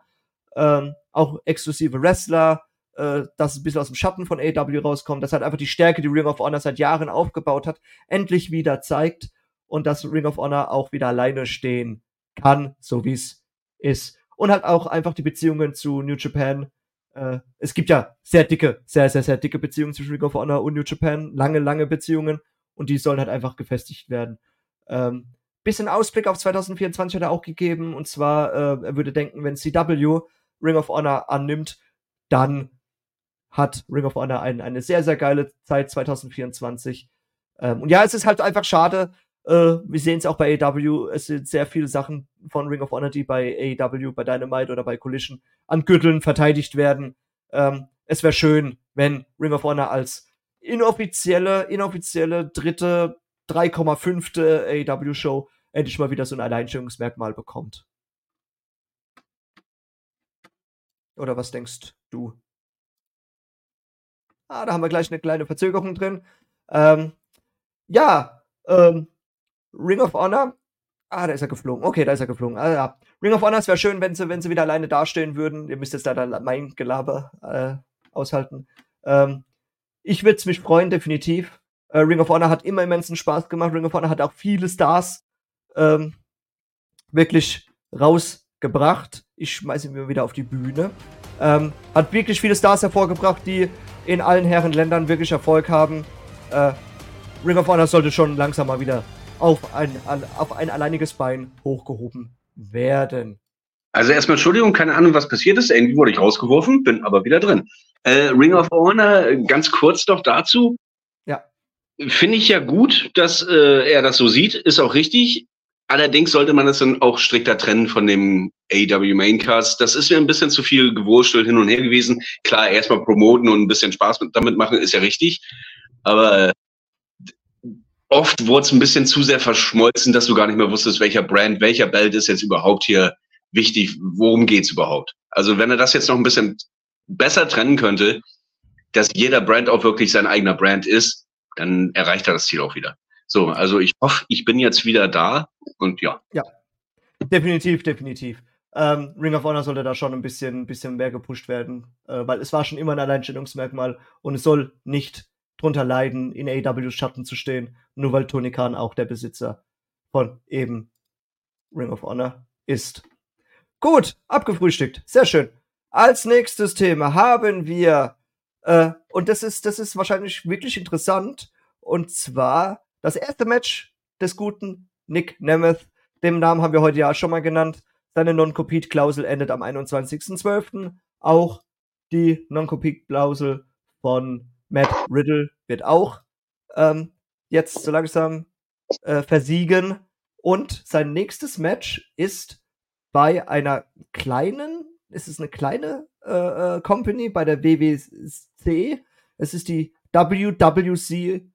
ähm, auch exklusive Wrestler, äh, dass es ein bisschen aus dem Schatten von AW rauskommt, dass halt einfach die Stärke, die Ring of Honor seit Jahren aufgebaut hat, endlich wieder zeigt und dass Ring of Honor auch wieder alleine stehen kann, so wie es ist. Und halt auch einfach die Beziehungen zu New Japan. Äh, es gibt ja sehr dicke, sehr, sehr, sehr dicke Beziehungen zwischen Ring of Honor und New Japan. Lange, lange Beziehungen. Und die sollen halt einfach gefestigt werden. Ähm, bisschen Ausblick auf 2024 hat er auch gegeben. Und zwar, äh, er würde denken, wenn CW Ring of Honor annimmt, dann hat Ring of Honor ein, eine sehr, sehr geile Zeit 2024. Ähm, und ja, es ist halt einfach schade. Äh, wir sehen es auch bei AW. Es sind sehr viele Sachen von Ring of Honor, die bei AW, bei Dynamite oder bei Collision an Gürteln verteidigt werden. Ähm, es wäre schön, wenn Ring of Honor als inoffizielle, inoffizielle dritte, 3,5. AW-Show endlich mal wieder so ein Alleinstellungsmerkmal bekommt. Oder was denkst du? Ah, da haben wir gleich eine kleine Verzögerung drin. Ähm, ja, ähm, Ring of Honor. Ah, da ist er geflogen. Okay, da ist er geflogen. Ah, ja. Ring of Honor, es wäre schön, wenn sie, wenn sie wieder alleine dastehen würden. Ihr müsst jetzt leider mein Gelaber äh, aushalten. Ähm, ich würde es mich freuen, definitiv. Äh, Ring of Honor hat immer immensen Spaß gemacht. Ring of Honor hat auch viele Stars ähm, wirklich rausgebracht. Ich schmeiße ihn wieder auf die Bühne. Ähm, hat wirklich viele Stars hervorgebracht, die in allen Herrenländern wirklich Erfolg haben. Äh, Ring of Honor sollte schon langsam mal wieder auf ein, auf ein alleiniges Bein hochgehoben werden. Also erstmal Entschuldigung, keine Ahnung, was passiert ist. Irgendwie wurde ich rausgeworfen, bin aber wieder drin. Äh, Ring of Honor, ganz kurz doch dazu. Ja. Finde ich ja gut, dass äh, er das so sieht, ist auch richtig. Allerdings sollte man das dann auch strikter trennen von dem AW Maincast. Das ist mir ein bisschen zu viel gewurschtelt hin und her gewesen. Klar, erstmal promoten und ein bisschen Spaß damit machen, ist ja richtig. Aber äh, oft wurde es ein bisschen zu sehr verschmolzen, dass du gar nicht mehr wusstest, welcher Brand, welcher Belt ist jetzt überhaupt hier wichtig, worum geht's überhaupt. Also wenn er das jetzt noch ein bisschen besser trennen könnte, dass jeder Brand auch wirklich sein eigener Brand ist, dann erreicht er das Ziel auch wieder. So, also ich hoffe, ich bin jetzt wieder da und ja. Ja, definitiv, definitiv. Ähm, Ring of Honor sollte da schon ein bisschen, bisschen mehr gepusht werden, äh, weil es war schon immer ein Alleinstellungsmerkmal und es soll nicht drunter leiden, in AEWs Schatten zu stehen, nur weil Tony Khan auch der Besitzer von eben Ring of Honor ist. Gut, abgefrühstückt. Sehr schön. Als nächstes Thema haben wir, äh, und das ist, das ist wahrscheinlich wirklich interessant, und zwar das erste Match des guten Nick Nemeth. Dem Namen haben wir heute ja schon mal genannt. Seine Non-Compete-Klausel endet am 21.12. Auch die Non-Compete-Klausel von Matt Riddle wird auch ähm, jetzt so langsam äh, versiegen. Und sein nächstes Match ist bei einer kleinen, ist es eine kleine äh, äh Company bei der WWC. Es ist die WWC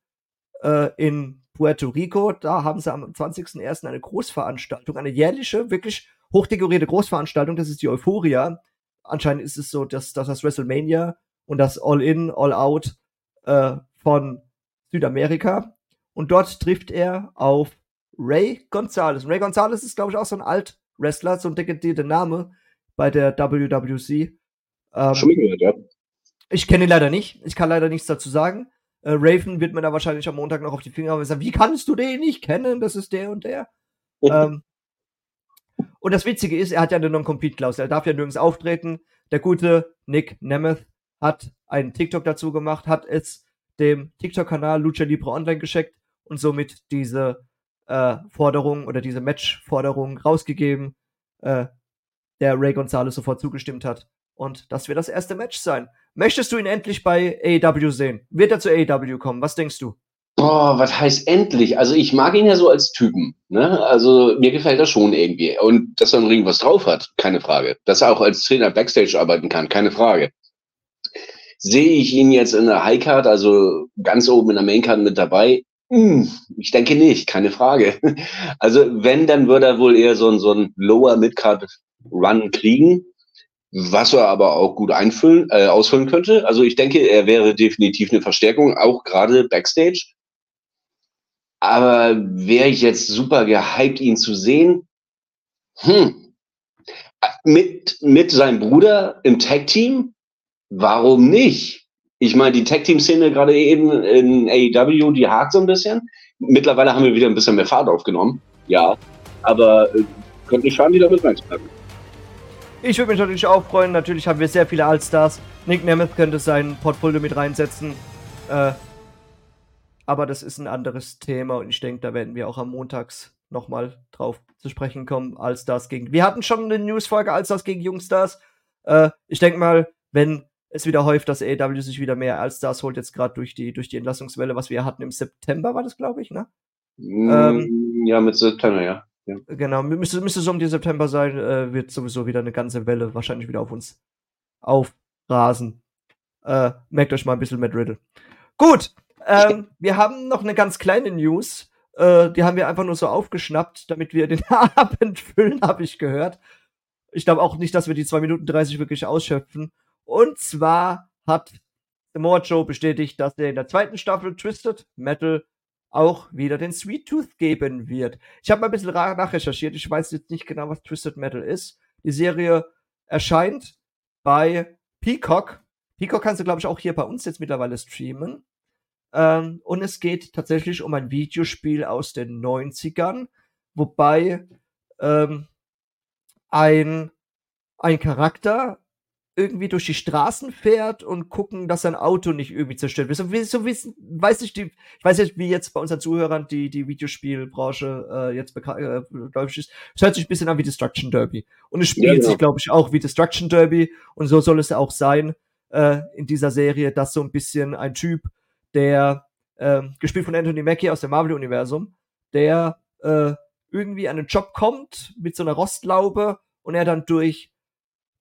äh, in Puerto Rico. Da haben sie am 20.01. eine Großveranstaltung, eine jährliche, wirklich hochdekorierte Großveranstaltung. Das ist die Euphoria. Anscheinend ist es so, dass, dass das WrestleMania und das All-In, All-Out äh, von Südamerika. Und dort trifft er auf Ray Gonzalez. Ray Gonzalez ist, glaube ich, auch so ein Alt-Wrestler, so ein dekadierter Name bei der WWC. Ähm, Schon gehört, ja. Ich kenne ihn leider nicht. Ich kann leider nichts dazu sagen. Äh, Raven wird mir da wahrscheinlich am Montag noch auf die Finger und sagen, wie kannst du den nicht kennen? Das ist der und der. ähm, und das Witzige ist, er hat ja eine Non-Compete-Klausel. Er darf ja nirgends auftreten. Der gute Nick Nemeth hat einen TikTok dazu gemacht, hat es dem TikTok-Kanal Lucha Libre Online geschickt und somit diese äh, Forderung oder diese Match-Forderung rausgegeben, äh, der Ray Gonzalez sofort zugestimmt hat. Und das wird das erste Match sein. Möchtest du ihn endlich bei AEW sehen? Wird er zu AEW kommen? Was denkst du? Boah, was heißt endlich? Also ich mag ihn ja so als Typen. Ne? Also mir gefällt er schon irgendwie. Und dass er im Ring was drauf hat, keine Frage. Dass er auch als Trainer Backstage arbeiten kann, keine Frage. Sehe ich ihn jetzt in der Highcard, also ganz oben in der Maincard mit dabei? Hm, ich denke nicht, keine Frage. Also wenn, dann würde er wohl eher so ein, so ein Lower Midcard Run kriegen, was er aber auch gut einfüllen, äh, ausfüllen könnte. Also ich denke, er wäre definitiv eine Verstärkung, auch gerade Backstage. Aber wäre ich jetzt super gehypt, ihn zu sehen? Hm. Mit, mit seinem Bruder im Tag-Team? Warum nicht? Ich meine, die Tag-Team-Szene gerade eben in AEW, die hakt so ein bisschen. Mittlerweile haben wir wieder ein bisschen mehr Fahrt aufgenommen. Ja. Aber äh, könnte nicht schaden, die da mit reinzupacken. Ich würde mich natürlich auch freuen. Natürlich haben wir sehr viele Allstars. Nick Nemeth könnte sein Portfolio mit reinsetzen. Äh, aber das ist ein anderes Thema und ich denke, da werden wir auch am Montags nochmal drauf zu sprechen kommen. Allstars gegen. Wir hatten schon eine Newsfolge Allstars gegen Jungstars. Äh, ich denke mal, wenn es wieder häuft, dass AEW sich wieder mehr als das holt, jetzt gerade durch die, durch die Entlassungswelle, was wir hatten im September, war das, glaube ich, ne? Mm, ähm, ja, mit September, ja. Ja. Genau, müsste, müsste so um die September sein, äh, wird sowieso wieder eine ganze Welle wahrscheinlich wieder auf uns aufrasen. Äh, merkt euch mal ein bisschen Matt Riddle. Gut, ähm, wir haben noch eine ganz kleine News. Äh, die haben wir einfach nur so aufgeschnappt, damit wir den Abend füllen, habe ich gehört. Ich glaube auch nicht, dass wir die 2 Minuten 30 wirklich ausschöpfen. Und zwar hat Samoa Joe bestätigt, dass er in der zweiten Staffel Twisted Metal auch wieder den Sweet Tooth geben wird. Ich habe mal ein bisschen nachrecherchiert. Ich weiß jetzt nicht genau, was Twisted Metal ist. Die Serie erscheint bei Peacock. Peacock kannst du, glaube ich, auch hier bei uns jetzt mittlerweile streamen. Ähm, und es geht tatsächlich um ein Videospiel aus den 90ern, wobei ähm, ein, ein Charakter irgendwie durch die Straßen fährt und gucken, dass sein Auto nicht irgendwie zerstört wird. So, wie, so wie, weiß ich, die, ich weiß nicht, wie jetzt bei unseren Zuhörern die, die Videospielbranche äh, jetzt bekannt äh, ist. Es hört sich ein bisschen an wie Destruction Derby. Und es spielt ja, genau. sich, glaube ich, auch wie Destruction Derby. Und so soll es auch sein äh, in dieser Serie, dass so ein bisschen ein Typ, der, äh, gespielt von Anthony Mackie aus dem Marvel-Universum, der äh, irgendwie an einen Job kommt mit so einer Rostlaube und er dann durch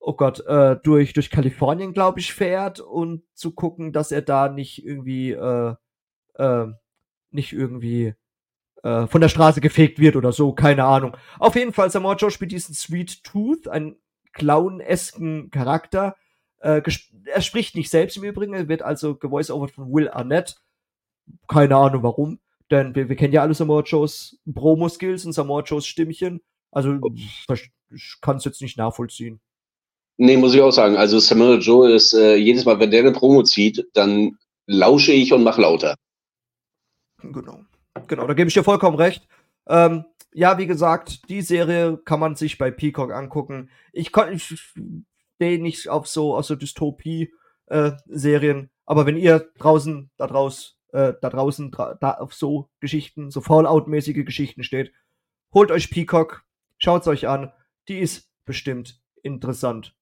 oh Gott, äh, durch, durch Kalifornien, glaube ich, fährt und zu gucken, dass er da nicht irgendwie, äh, äh, nicht irgendwie äh, von der Straße gefegt wird oder so, keine Ahnung. Auf jeden Fall, Samoa Joe spielt diesen Sweet Tooth, einen clown-esken Charakter. Äh, er spricht nicht selbst im Übrigen, er wird also gevoice-over von Will Arnett. keine Ahnung warum. Denn wir, wir kennen ja alle Samoa Joes Promo-Skills und Samoa Joes Stimmchen. Also ich kann es jetzt nicht nachvollziehen. Nee, muss ich auch sagen. Also Samoa Joe ist äh, jedes Mal, wenn der eine Promo zieht, dann lausche ich und mache lauter. Genau. Genau, da gebe ich dir vollkommen recht. Ähm, ja, wie gesagt, die Serie kann man sich bei Peacock angucken. Ich, ich stehe nicht auf so, auf so Dystopie-Serien, äh, aber wenn ihr draußen da draußen äh, da draußen da auf so Geschichten, so Fallout-mäßige Geschichten steht, holt euch Peacock, schaut's euch an. Die ist bestimmt interessant.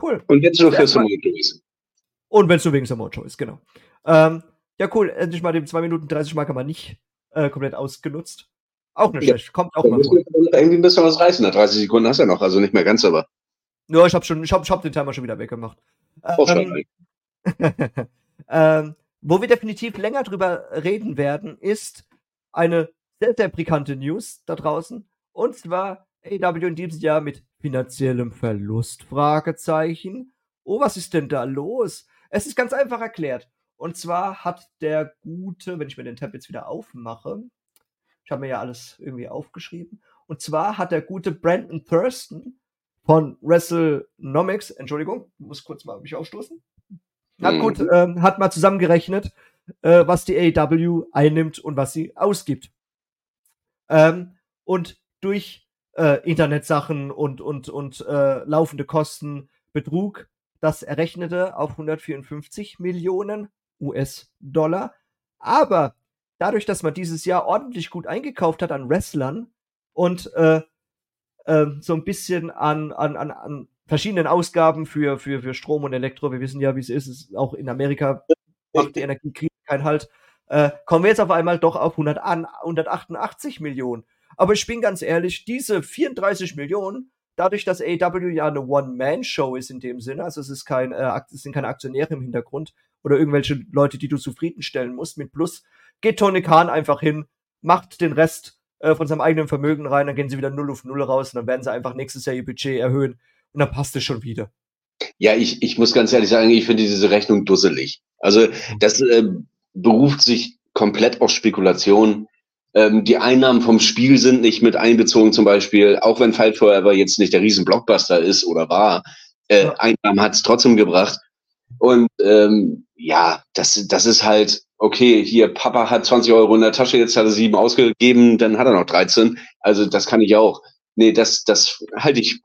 Cool. Und jetzt nur für Samoa Choice. Und wenn es nur wegen Samoa Choice, genau. Ähm, ja, cool. Endlich mal den 2 Minuten 30 Mal kann man nicht äh, komplett ausgenutzt. Auch nicht ja. schlecht. Kommt auch da mal vor. Irgendwie ein bisschen was reißen. Nach 30 Sekunden hast du ja noch, also nicht mehr ganz, aber. Ja, ich habe schon, ich hab, ich hab den Timer schon wieder weggemacht. Ähm, ähm, wo wir definitiv länger drüber reden werden, ist eine sehr, sehr brisante News da draußen. Und zwar AW in diesem Jahr mit finanziellem Verlust? Fragezeichen. Oh, was ist denn da los? Es ist ganz einfach erklärt. Und zwar hat der gute, wenn ich mir den Tab jetzt wieder aufmache, ich habe mir ja alles irgendwie aufgeschrieben, und zwar hat der gute Brandon Thurston von WrestleNomics, Entschuldigung, muss kurz mal mich aufstoßen, hat mhm. gut, ähm, hat mal zusammengerechnet, äh, was die AEW einnimmt und was sie ausgibt. Ähm, und durch äh, Internetsachen und, und, und äh, laufende Kosten betrug das errechnete auf 154 Millionen US-Dollar. Aber dadurch, dass man dieses Jahr ordentlich gut eingekauft hat an Wrestlern und äh, äh, so ein bisschen an, an, an, an verschiedenen Ausgaben für, für, für Strom und Elektro, wir wissen ja, wie es ist, es ist auch in Amerika macht die Energiekrise keinen Halt, äh, kommen wir jetzt auf einmal doch auf 100, 188 Millionen. Aber ich bin ganz ehrlich, diese 34 Millionen, dadurch, dass AW ja eine One-Man-Show ist in dem Sinne, also es ist kein, äh, es sind keine Aktionäre im Hintergrund oder irgendwelche Leute, die du zufriedenstellen musst mit Plus, geht Tony Khan einfach hin, macht den Rest äh, von seinem eigenen Vermögen rein, dann gehen sie wieder null auf null raus und dann werden sie einfach nächstes Jahr ihr Budget erhöhen und dann passt es schon wieder. Ja, ich, ich muss ganz ehrlich sagen, ich finde diese Rechnung dusselig. Also das äh, beruft sich komplett auf Spekulation. Ähm, die Einnahmen vom Spiel sind nicht mit einbezogen, zum Beispiel, auch wenn Fight Forever jetzt nicht der riesen Blockbuster ist oder war, äh, ja. Einnahmen hat es trotzdem gebracht. Und ähm, ja, das, das ist halt, okay, hier, Papa hat 20 Euro in der Tasche, jetzt hat er sieben ausgegeben, dann hat er noch 13. Also das kann ich auch. Nee, das, das halte ich,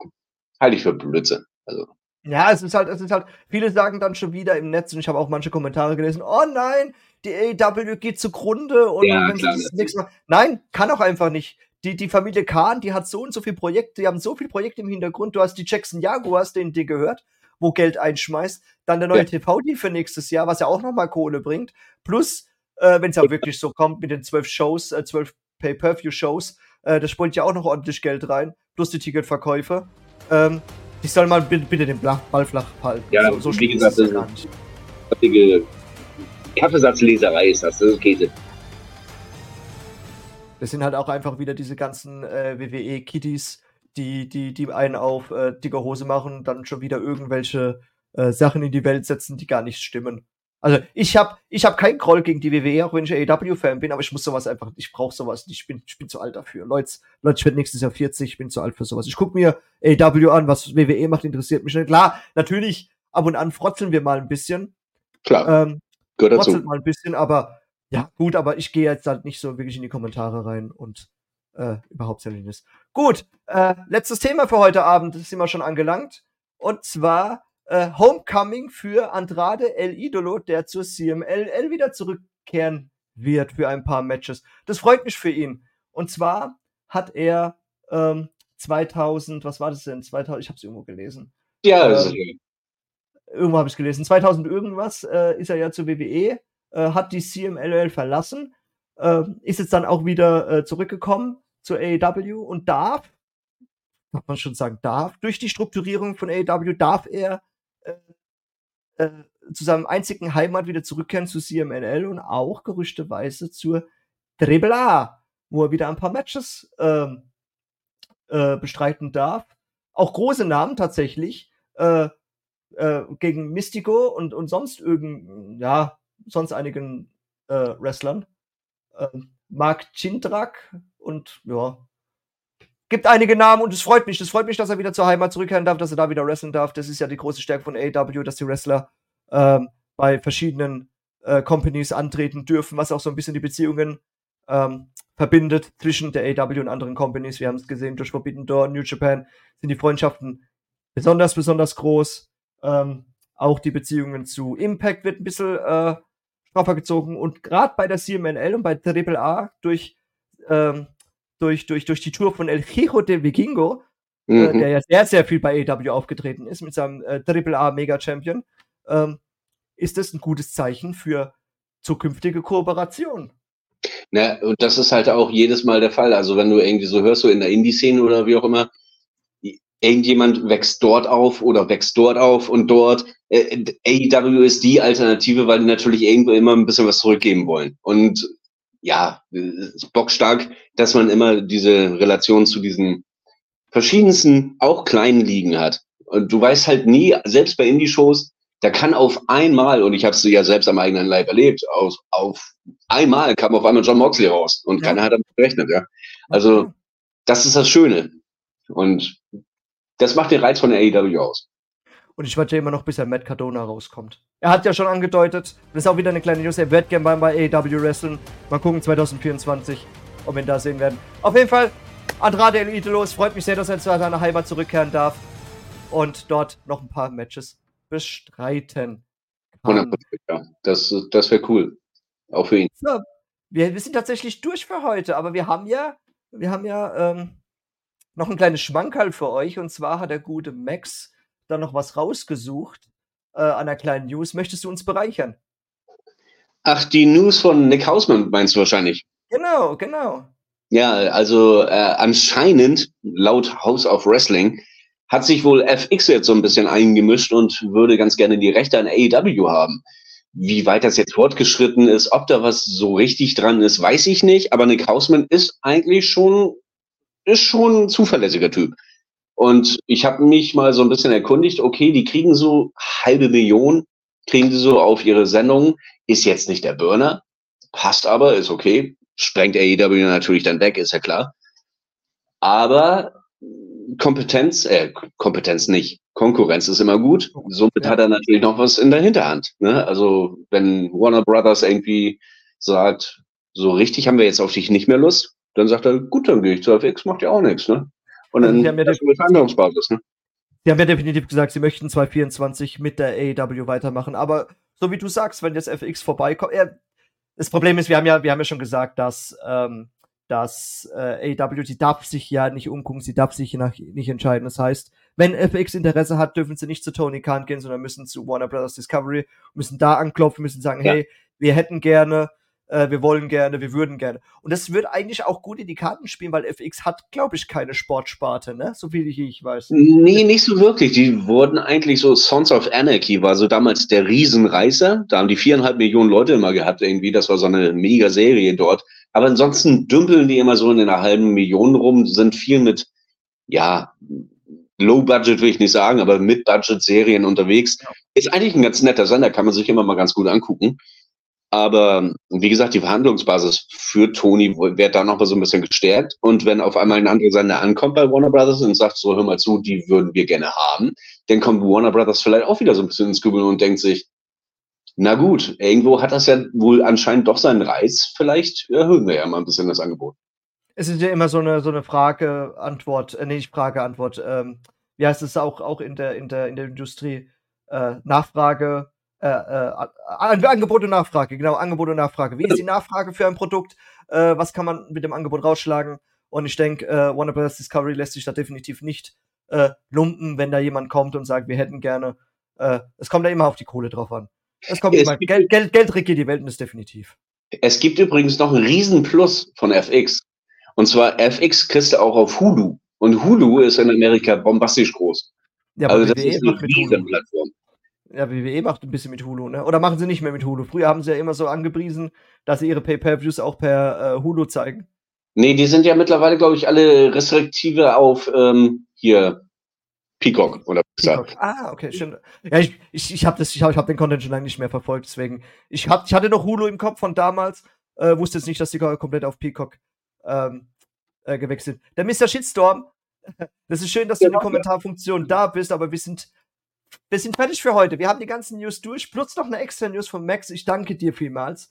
halte ich für Blödsinn. Also. Ja, es ist halt, es ist halt, viele sagen dann schon wieder im Netz, und ich habe auch manche Kommentare gelesen, oh nein, die AEW geht zugrunde und ja, wenn klar, sie das nächste Mal. Nein, kann auch einfach nicht. Die, die Familie Kahn, die hat so und so viele Projekte, die haben so viele Projekte im Hintergrund. Du hast die Jackson Jaguars, den dir gehört, wo Geld einschmeißt. Dann der neue ja. TV-Deal für nächstes Jahr, was ja auch nochmal Kohle bringt. Plus, äh, wenn es ja wirklich so kommt mit den zwölf Shows, äh, zwölf Pay-Per-View-Shows, äh, das spult ja auch noch ordentlich Geld rein. Plus die Ticketverkäufe. Ähm, die sollen mal bitte den Ball flach halten. Ja, so, so wie gesagt, das ist Kaffeesatzleserei ist das, das ist Käse. Das sind halt auch einfach wieder diese ganzen äh, WWE-Kitties, die, die, die einen auf äh, dicke Hose machen, dann schon wieder irgendwelche äh, Sachen in die Welt setzen, die gar nicht stimmen. Also ich habe ich hab keinen Groll gegen die WWE, auch wenn ich AEW-Fan bin, aber ich muss sowas einfach, ich brauche sowas ich bin, ich bin zu alt dafür. Leute, Leute, ich werde nächstes Jahr 40, ich bin zu alt für sowas. Ich gucke mir AEW an, was WWE macht, interessiert mich nicht. Klar, natürlich, ab und an frotzeln wir mal ein bisschen. Klar. Ähm, Gehört dazu. mal ein bisschen, aber ja, gut, aber ich gehe jetzt halt nicht so wirklich in die Kommentare rein und äh, überhaupt nicht. Gut, äh, letztes Thema für heute Abend, das sind wir schon angelangt. Und zwar äh, Homecoming für Andrade El Idolo, der zur CMLL wieder zurückkehren wird für ein paar Matches. Das freut mich für ihn. Und zwar hat er ähm, 2000, was war das denn? 2000, ich habe es irgendwo gelesen. Ja, das ähm, ist irgendwo habe ich gelesen, 2000 irgendwas äh, ist er ja zur WWE, äh, hat die CMLL verlassen, äh, ist jetzt dann auch wieder äh, zurückgekommen zur AEW und darf, kann man schon sagen, darf, durch die Strukturierung von AEW darf er äh, äh, zu seinem einzigen Heimat wieder zurückkehren zu CMLL und auch gerüchteweise zur Triple A, wo er wieder ein paar Matches ähm, bestreiten darf. Auch große Namen tatsächlich. Äh, äh, gegen Mystico und, und sonst irgend, ja, sonst einigen äh, Wrestlern. Ähm, Mark Chindrak und ja, gibt einige Namen und es freut mich. Es freut mich, dass er wieder zur Heimat zurückkehren darf, dass er da wieder wrestlen darf. Das ist ja die große Stärke von AEW, dass die Wrestler ähm, bei verschiedenen äh, Companies antreten dürfen, was auch so ein bisschen die Beziehungen ähm, verbindet zwischen der AEW und anderen Companies. Wir haben es gesehen durch Forbidden Door, New Japan sind die Freundschaften besonders, besonders groß. Ähm, auch die Beziehungen zu Impact wird ein bisschen äh, straffer gezogen und gerade bei der CMNL und bei AAA durch, ähm, durch, durch, durch die Tour von El Hijo de Vikingo, äh, mhm. äh, der ja sehr, sehr viel bei AEW aufgetreten ist mit seinem äh, AAA Mega Champion, ähm, ist das ein gutes Zeichen für zukünftige Kooperation. Na, und das ist halt auch jedes Mal der Fall. Also wenn du irgendwie so hörst, so in der Indie-Szene oder wie auch immer, irgendjemand wächst dort auf oder wächst dort auf und dort. Äh, AEW ist die Alternative, weil die natürlich irgendwo immer ein bisschen was zurückgeben wollen. Und ja, ist bockstark, dass man immer diese Relation zu diesen verschiedensten, auch kleinen Ligen hat. Und du weißt halt nie, selbst bei Indie-Shows, da kann auf einmal, und ich habe es ja selbst am eigenen Leib erlebt, auf, auf einmal kam auf einmal John Moxley raus und ja. keiner hat damit gerechnet, ja. Also, das ist das Schöne. Und das macht den Reiz von der AEW aus. Und ich warte immer noch, bis er Matt Cardona rauskommt. Er hat ja schon angedeutet, das ist auch wieder eine kleine News, er wird gerne bei, bei AEW wresteln. Mal gucken, 2024, ob wir ihn da sehen werden. Auf jeden Fall, Andrade El Idolo, es freut mich sehr, dass er zu seiner Heimat zurückkehren darf und dort noch ein paar Matches bestreiten kann. 100%, ja. Das, das wäre cool. Auch für ihn. So, wir, wir sind tatsächlich durch für heute, aber wir haben ja, wir haben ja ähm, noch ein kleines Schmankerl für euch. Und zwar hat der gute Max da noch was rausgesucht äh, an einer kleinen News. Möchtest du uns bereichern? Ach, die News von Nick Hausmann meinst du wahrscheinlich? Genau, genau. Ja, also äh, anscheinend, laut House of Wrestling, hat sich wohl FX jetzt so ein bisschen eingemischt und würde ganz gerne die Rechte an AEW haben. Wie weit das jetzt fortgeschritten ist, ob da was so richtig dran ist, weiß ich nicht. Aber Nick Hausmann ist eigentlich schon, ist schon ein zuverlässiger Typ. Und ich habe mich mal so ein bisschen erkundigt, okay, die kriegen so halbe Million, kriegen die so auf ihre Sendung. Ist jetzt nicht der Burner, passt aber, ist okay. Sprengt AEW natürlich dann weg, ist ja klar. Aber Kompetenz, äh, Kompetenz nicht. Konkurrenz ist immer gut. Somit hat er natürlich noch was in der Hinterhand. Ne? Also wenn Warner Brothers irgendwie sagt, so richtig haben wir jetzt auf dich nicht mehr Lust, dann sagt er, gut, dann gehe ich zu FX, macht ja auch nichts. Ne? Und dann haben ja Verhandlungsbasis. Ne? Die haben ja definitiv gesagt, sie möchten 2024 mit der AEW weitermachen. Aber so wie du sagst, wenn jetzt FX vorbeikommt, äh, das Problem ist, wir haben ja, wir haben ja schon gesagt, dass ähm, dass äh, AW, sie darf sich ja nicht umgucken, sie darf sich nach, nicht entscheiden. Das heißt, wenn FX Interesse hat, dürfen sie nicht zu Tony Khan gehen, sondern müssen zu Warner Brothers Discovery, müssen da anklopfen, müssen sagen, ja. hey, wir hätten gerne, äh, wir wollen gerne, wir würden gerne. Und das wird eigentlich auch gut in die Karten spielen, weil FX hat, glaube ich, keine Sportsparte, ne? So viel ich, weiß. Nee, nicht so wirklich. Die wurden eigentlich so Sons of Anarchy war so damals der Riesenreißer. Da haben die viereinhalb Millionen Leute immer gehabt irgendwie. Das war so eine mega Serie dort. Aber ansonsten dümpeln die immer so in einer halben Million rum, sind viel mit, ja, Low Budget will ich nicht sagen, aber mit Budget Serien unterwegs. Ist eigentlich ein ganz netter Sender, kann man sich immer mal ganz gut angucken. Aber wie gesagt, die Verhandlungsbasis für Tony wird da noch mal so ein bisschen gestärkt. Und wenn auf einmal ein anderer Sender ankommt bei Warner Brothers und sagt, so hör mal zu, die würden wir gerne haben, dann kommt Warner Brothers vielleicht auch wieder so ein bisschen ins Grübeln und denkt sich, na gut, irgendwo hat das ja wohl anscheinend doch seinen Reiz. Vielleicht erhöhen wir ja mal ein bisschen das Angebot. Es ist ja immer so eine, so eine Frage, Antwort, äh, nee, nicht Frage, Antwort. Ähm, wie heißt es auch, auch in der, in der, in der Industrie? Äh, Nachfrage, äh, äh, Angebot und Nachfrage, genau, Angebot und Nachfrage. Wie ist die Nachfrage für ein Produkt? Äh, was kann man mit dem Angebot rausschlagen? Und ich denke, äh, Warner Bros. Discovery lässt sich da definitiv nicht äh, lumpen, wenn da jemand kommt und sagt, wir hätten gerne. Äh, es kommt da immer auf die Kohle drauf an. Es kommt es immer. Geld, Geld, Geld regiert die Welt und ist definitiv. Es gibt übrigens noch einen Riesenplus von FX. Und zwar FX kriegst du auch auf Hulu. Und Hulu ist in Amerika bombastisch groß. Ja, also das WWE ist eine Riesenplattform. Ja, WWE macht ein bisschen mit Hulu, ne? Oder machen sie nicht mehr mit Hulu? Früher haben sie ja immer so angepriesen, dass sie ihre Pay-Per-Views auch per äh, Hulu zeigen. Nee, die sind ja mittlerweile, glaube ich, alle restriktive auf ähm, hier Peacock oder Peacock. Ah, okay, schön. Ja, ich, ich, ich habe ich hab, ich hab den Content schon lange nicht mehr verfolgt, deswegen. Ich, hab, ich hatte noch Hulu im Kopf von damals, äh, wusste jetzt nicht, dass die komplett auf Peacock ähm, äh, gewechselt sind. Der Mr. Shitstorm, das ist schön, dass du in der genau, Kommentarfunktion da bist, aber wir sind, wir sind fertig für heute. Wir haben die ganzen News durch, plus noch eine extra News von Max. Ich danke dir vielmals.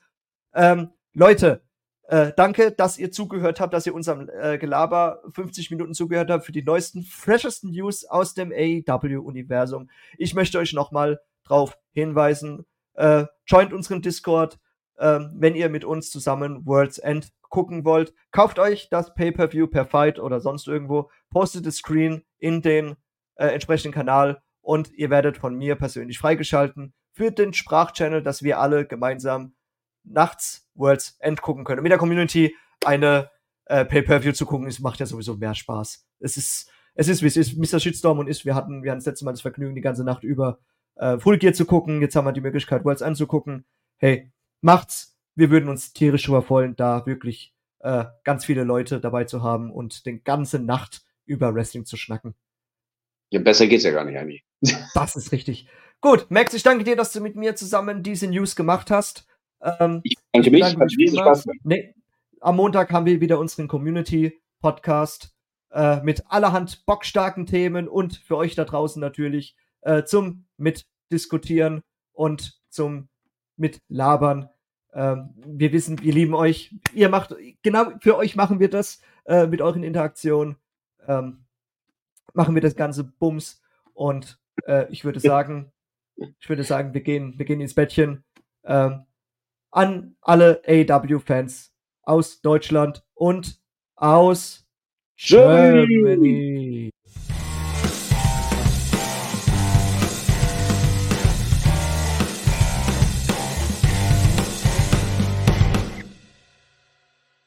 Ähm, Leute, äh, danke, dass ihr zugehört habt, dass ihr unserem äh, Gelaber 50 Minuten zugehört habt für die neuesten, freshesten News aus dem AEW-Universum. Ich möchte euch nochmal drauf hinweisen, äh, joint unseren Discord, äh, wenn ihr mit uns zusammen World's End gucken wollt. Kauft euch das Pay-Per-View per Fight oder sonst irgendwo, postet das Screen in den äh, entsprechenden Kanal und ihr werdet von mir persönlich freigeschalten für den Sprachchannel, dass wir alle gemeinsam nachts Worlds End gucken können. Und mit der Community eine äh, Pay-Per-View zu gucken, ist, macht ja sowieso mehr Spaß. Es ist, es ist, wie es ist. Mr. Shitstorm und ich, wir hatten, wir hatten das letzte Mal das Vergnügen, die ganze Nacht über äh, Full Gear zu gucken. Jetzt haben wir die Möglichkeit, Worlds anzugucken. Hey, macht's. Wir würden uns tierisch überfreuen, da wirklich äh, ganz viele Leute dabei zu haben und den ganze Nacht über Wrestling zu schnacken. Ja, besser geht's ja gar nicht, Anni. Das ist richtig. Gut, Max, ich danke dir, dass du mit mir zusammen diese News gemacht hast. Ähm, ich danke mich. Danke mich Spaß nee, am Montag haben wir wieder unseren Community-Podcast äh, mit allerhand bockstarken Themen und für euch da draußen natürlich äh, zum Mitdiskutieren und zum Mitlabern. Ähm, wir wissen, wir lieben euch. Ihr macht, genau für euch machen wir das äh, mit euren Interaktionen. Ähm, machen wir das ganze Bums und äh, ich würde sagen, ich würde sagen, wir gehen, wir gehen ins Bettchen. Ähm, an alle AW-Fans aus Deutschland und aus Germany. Germany.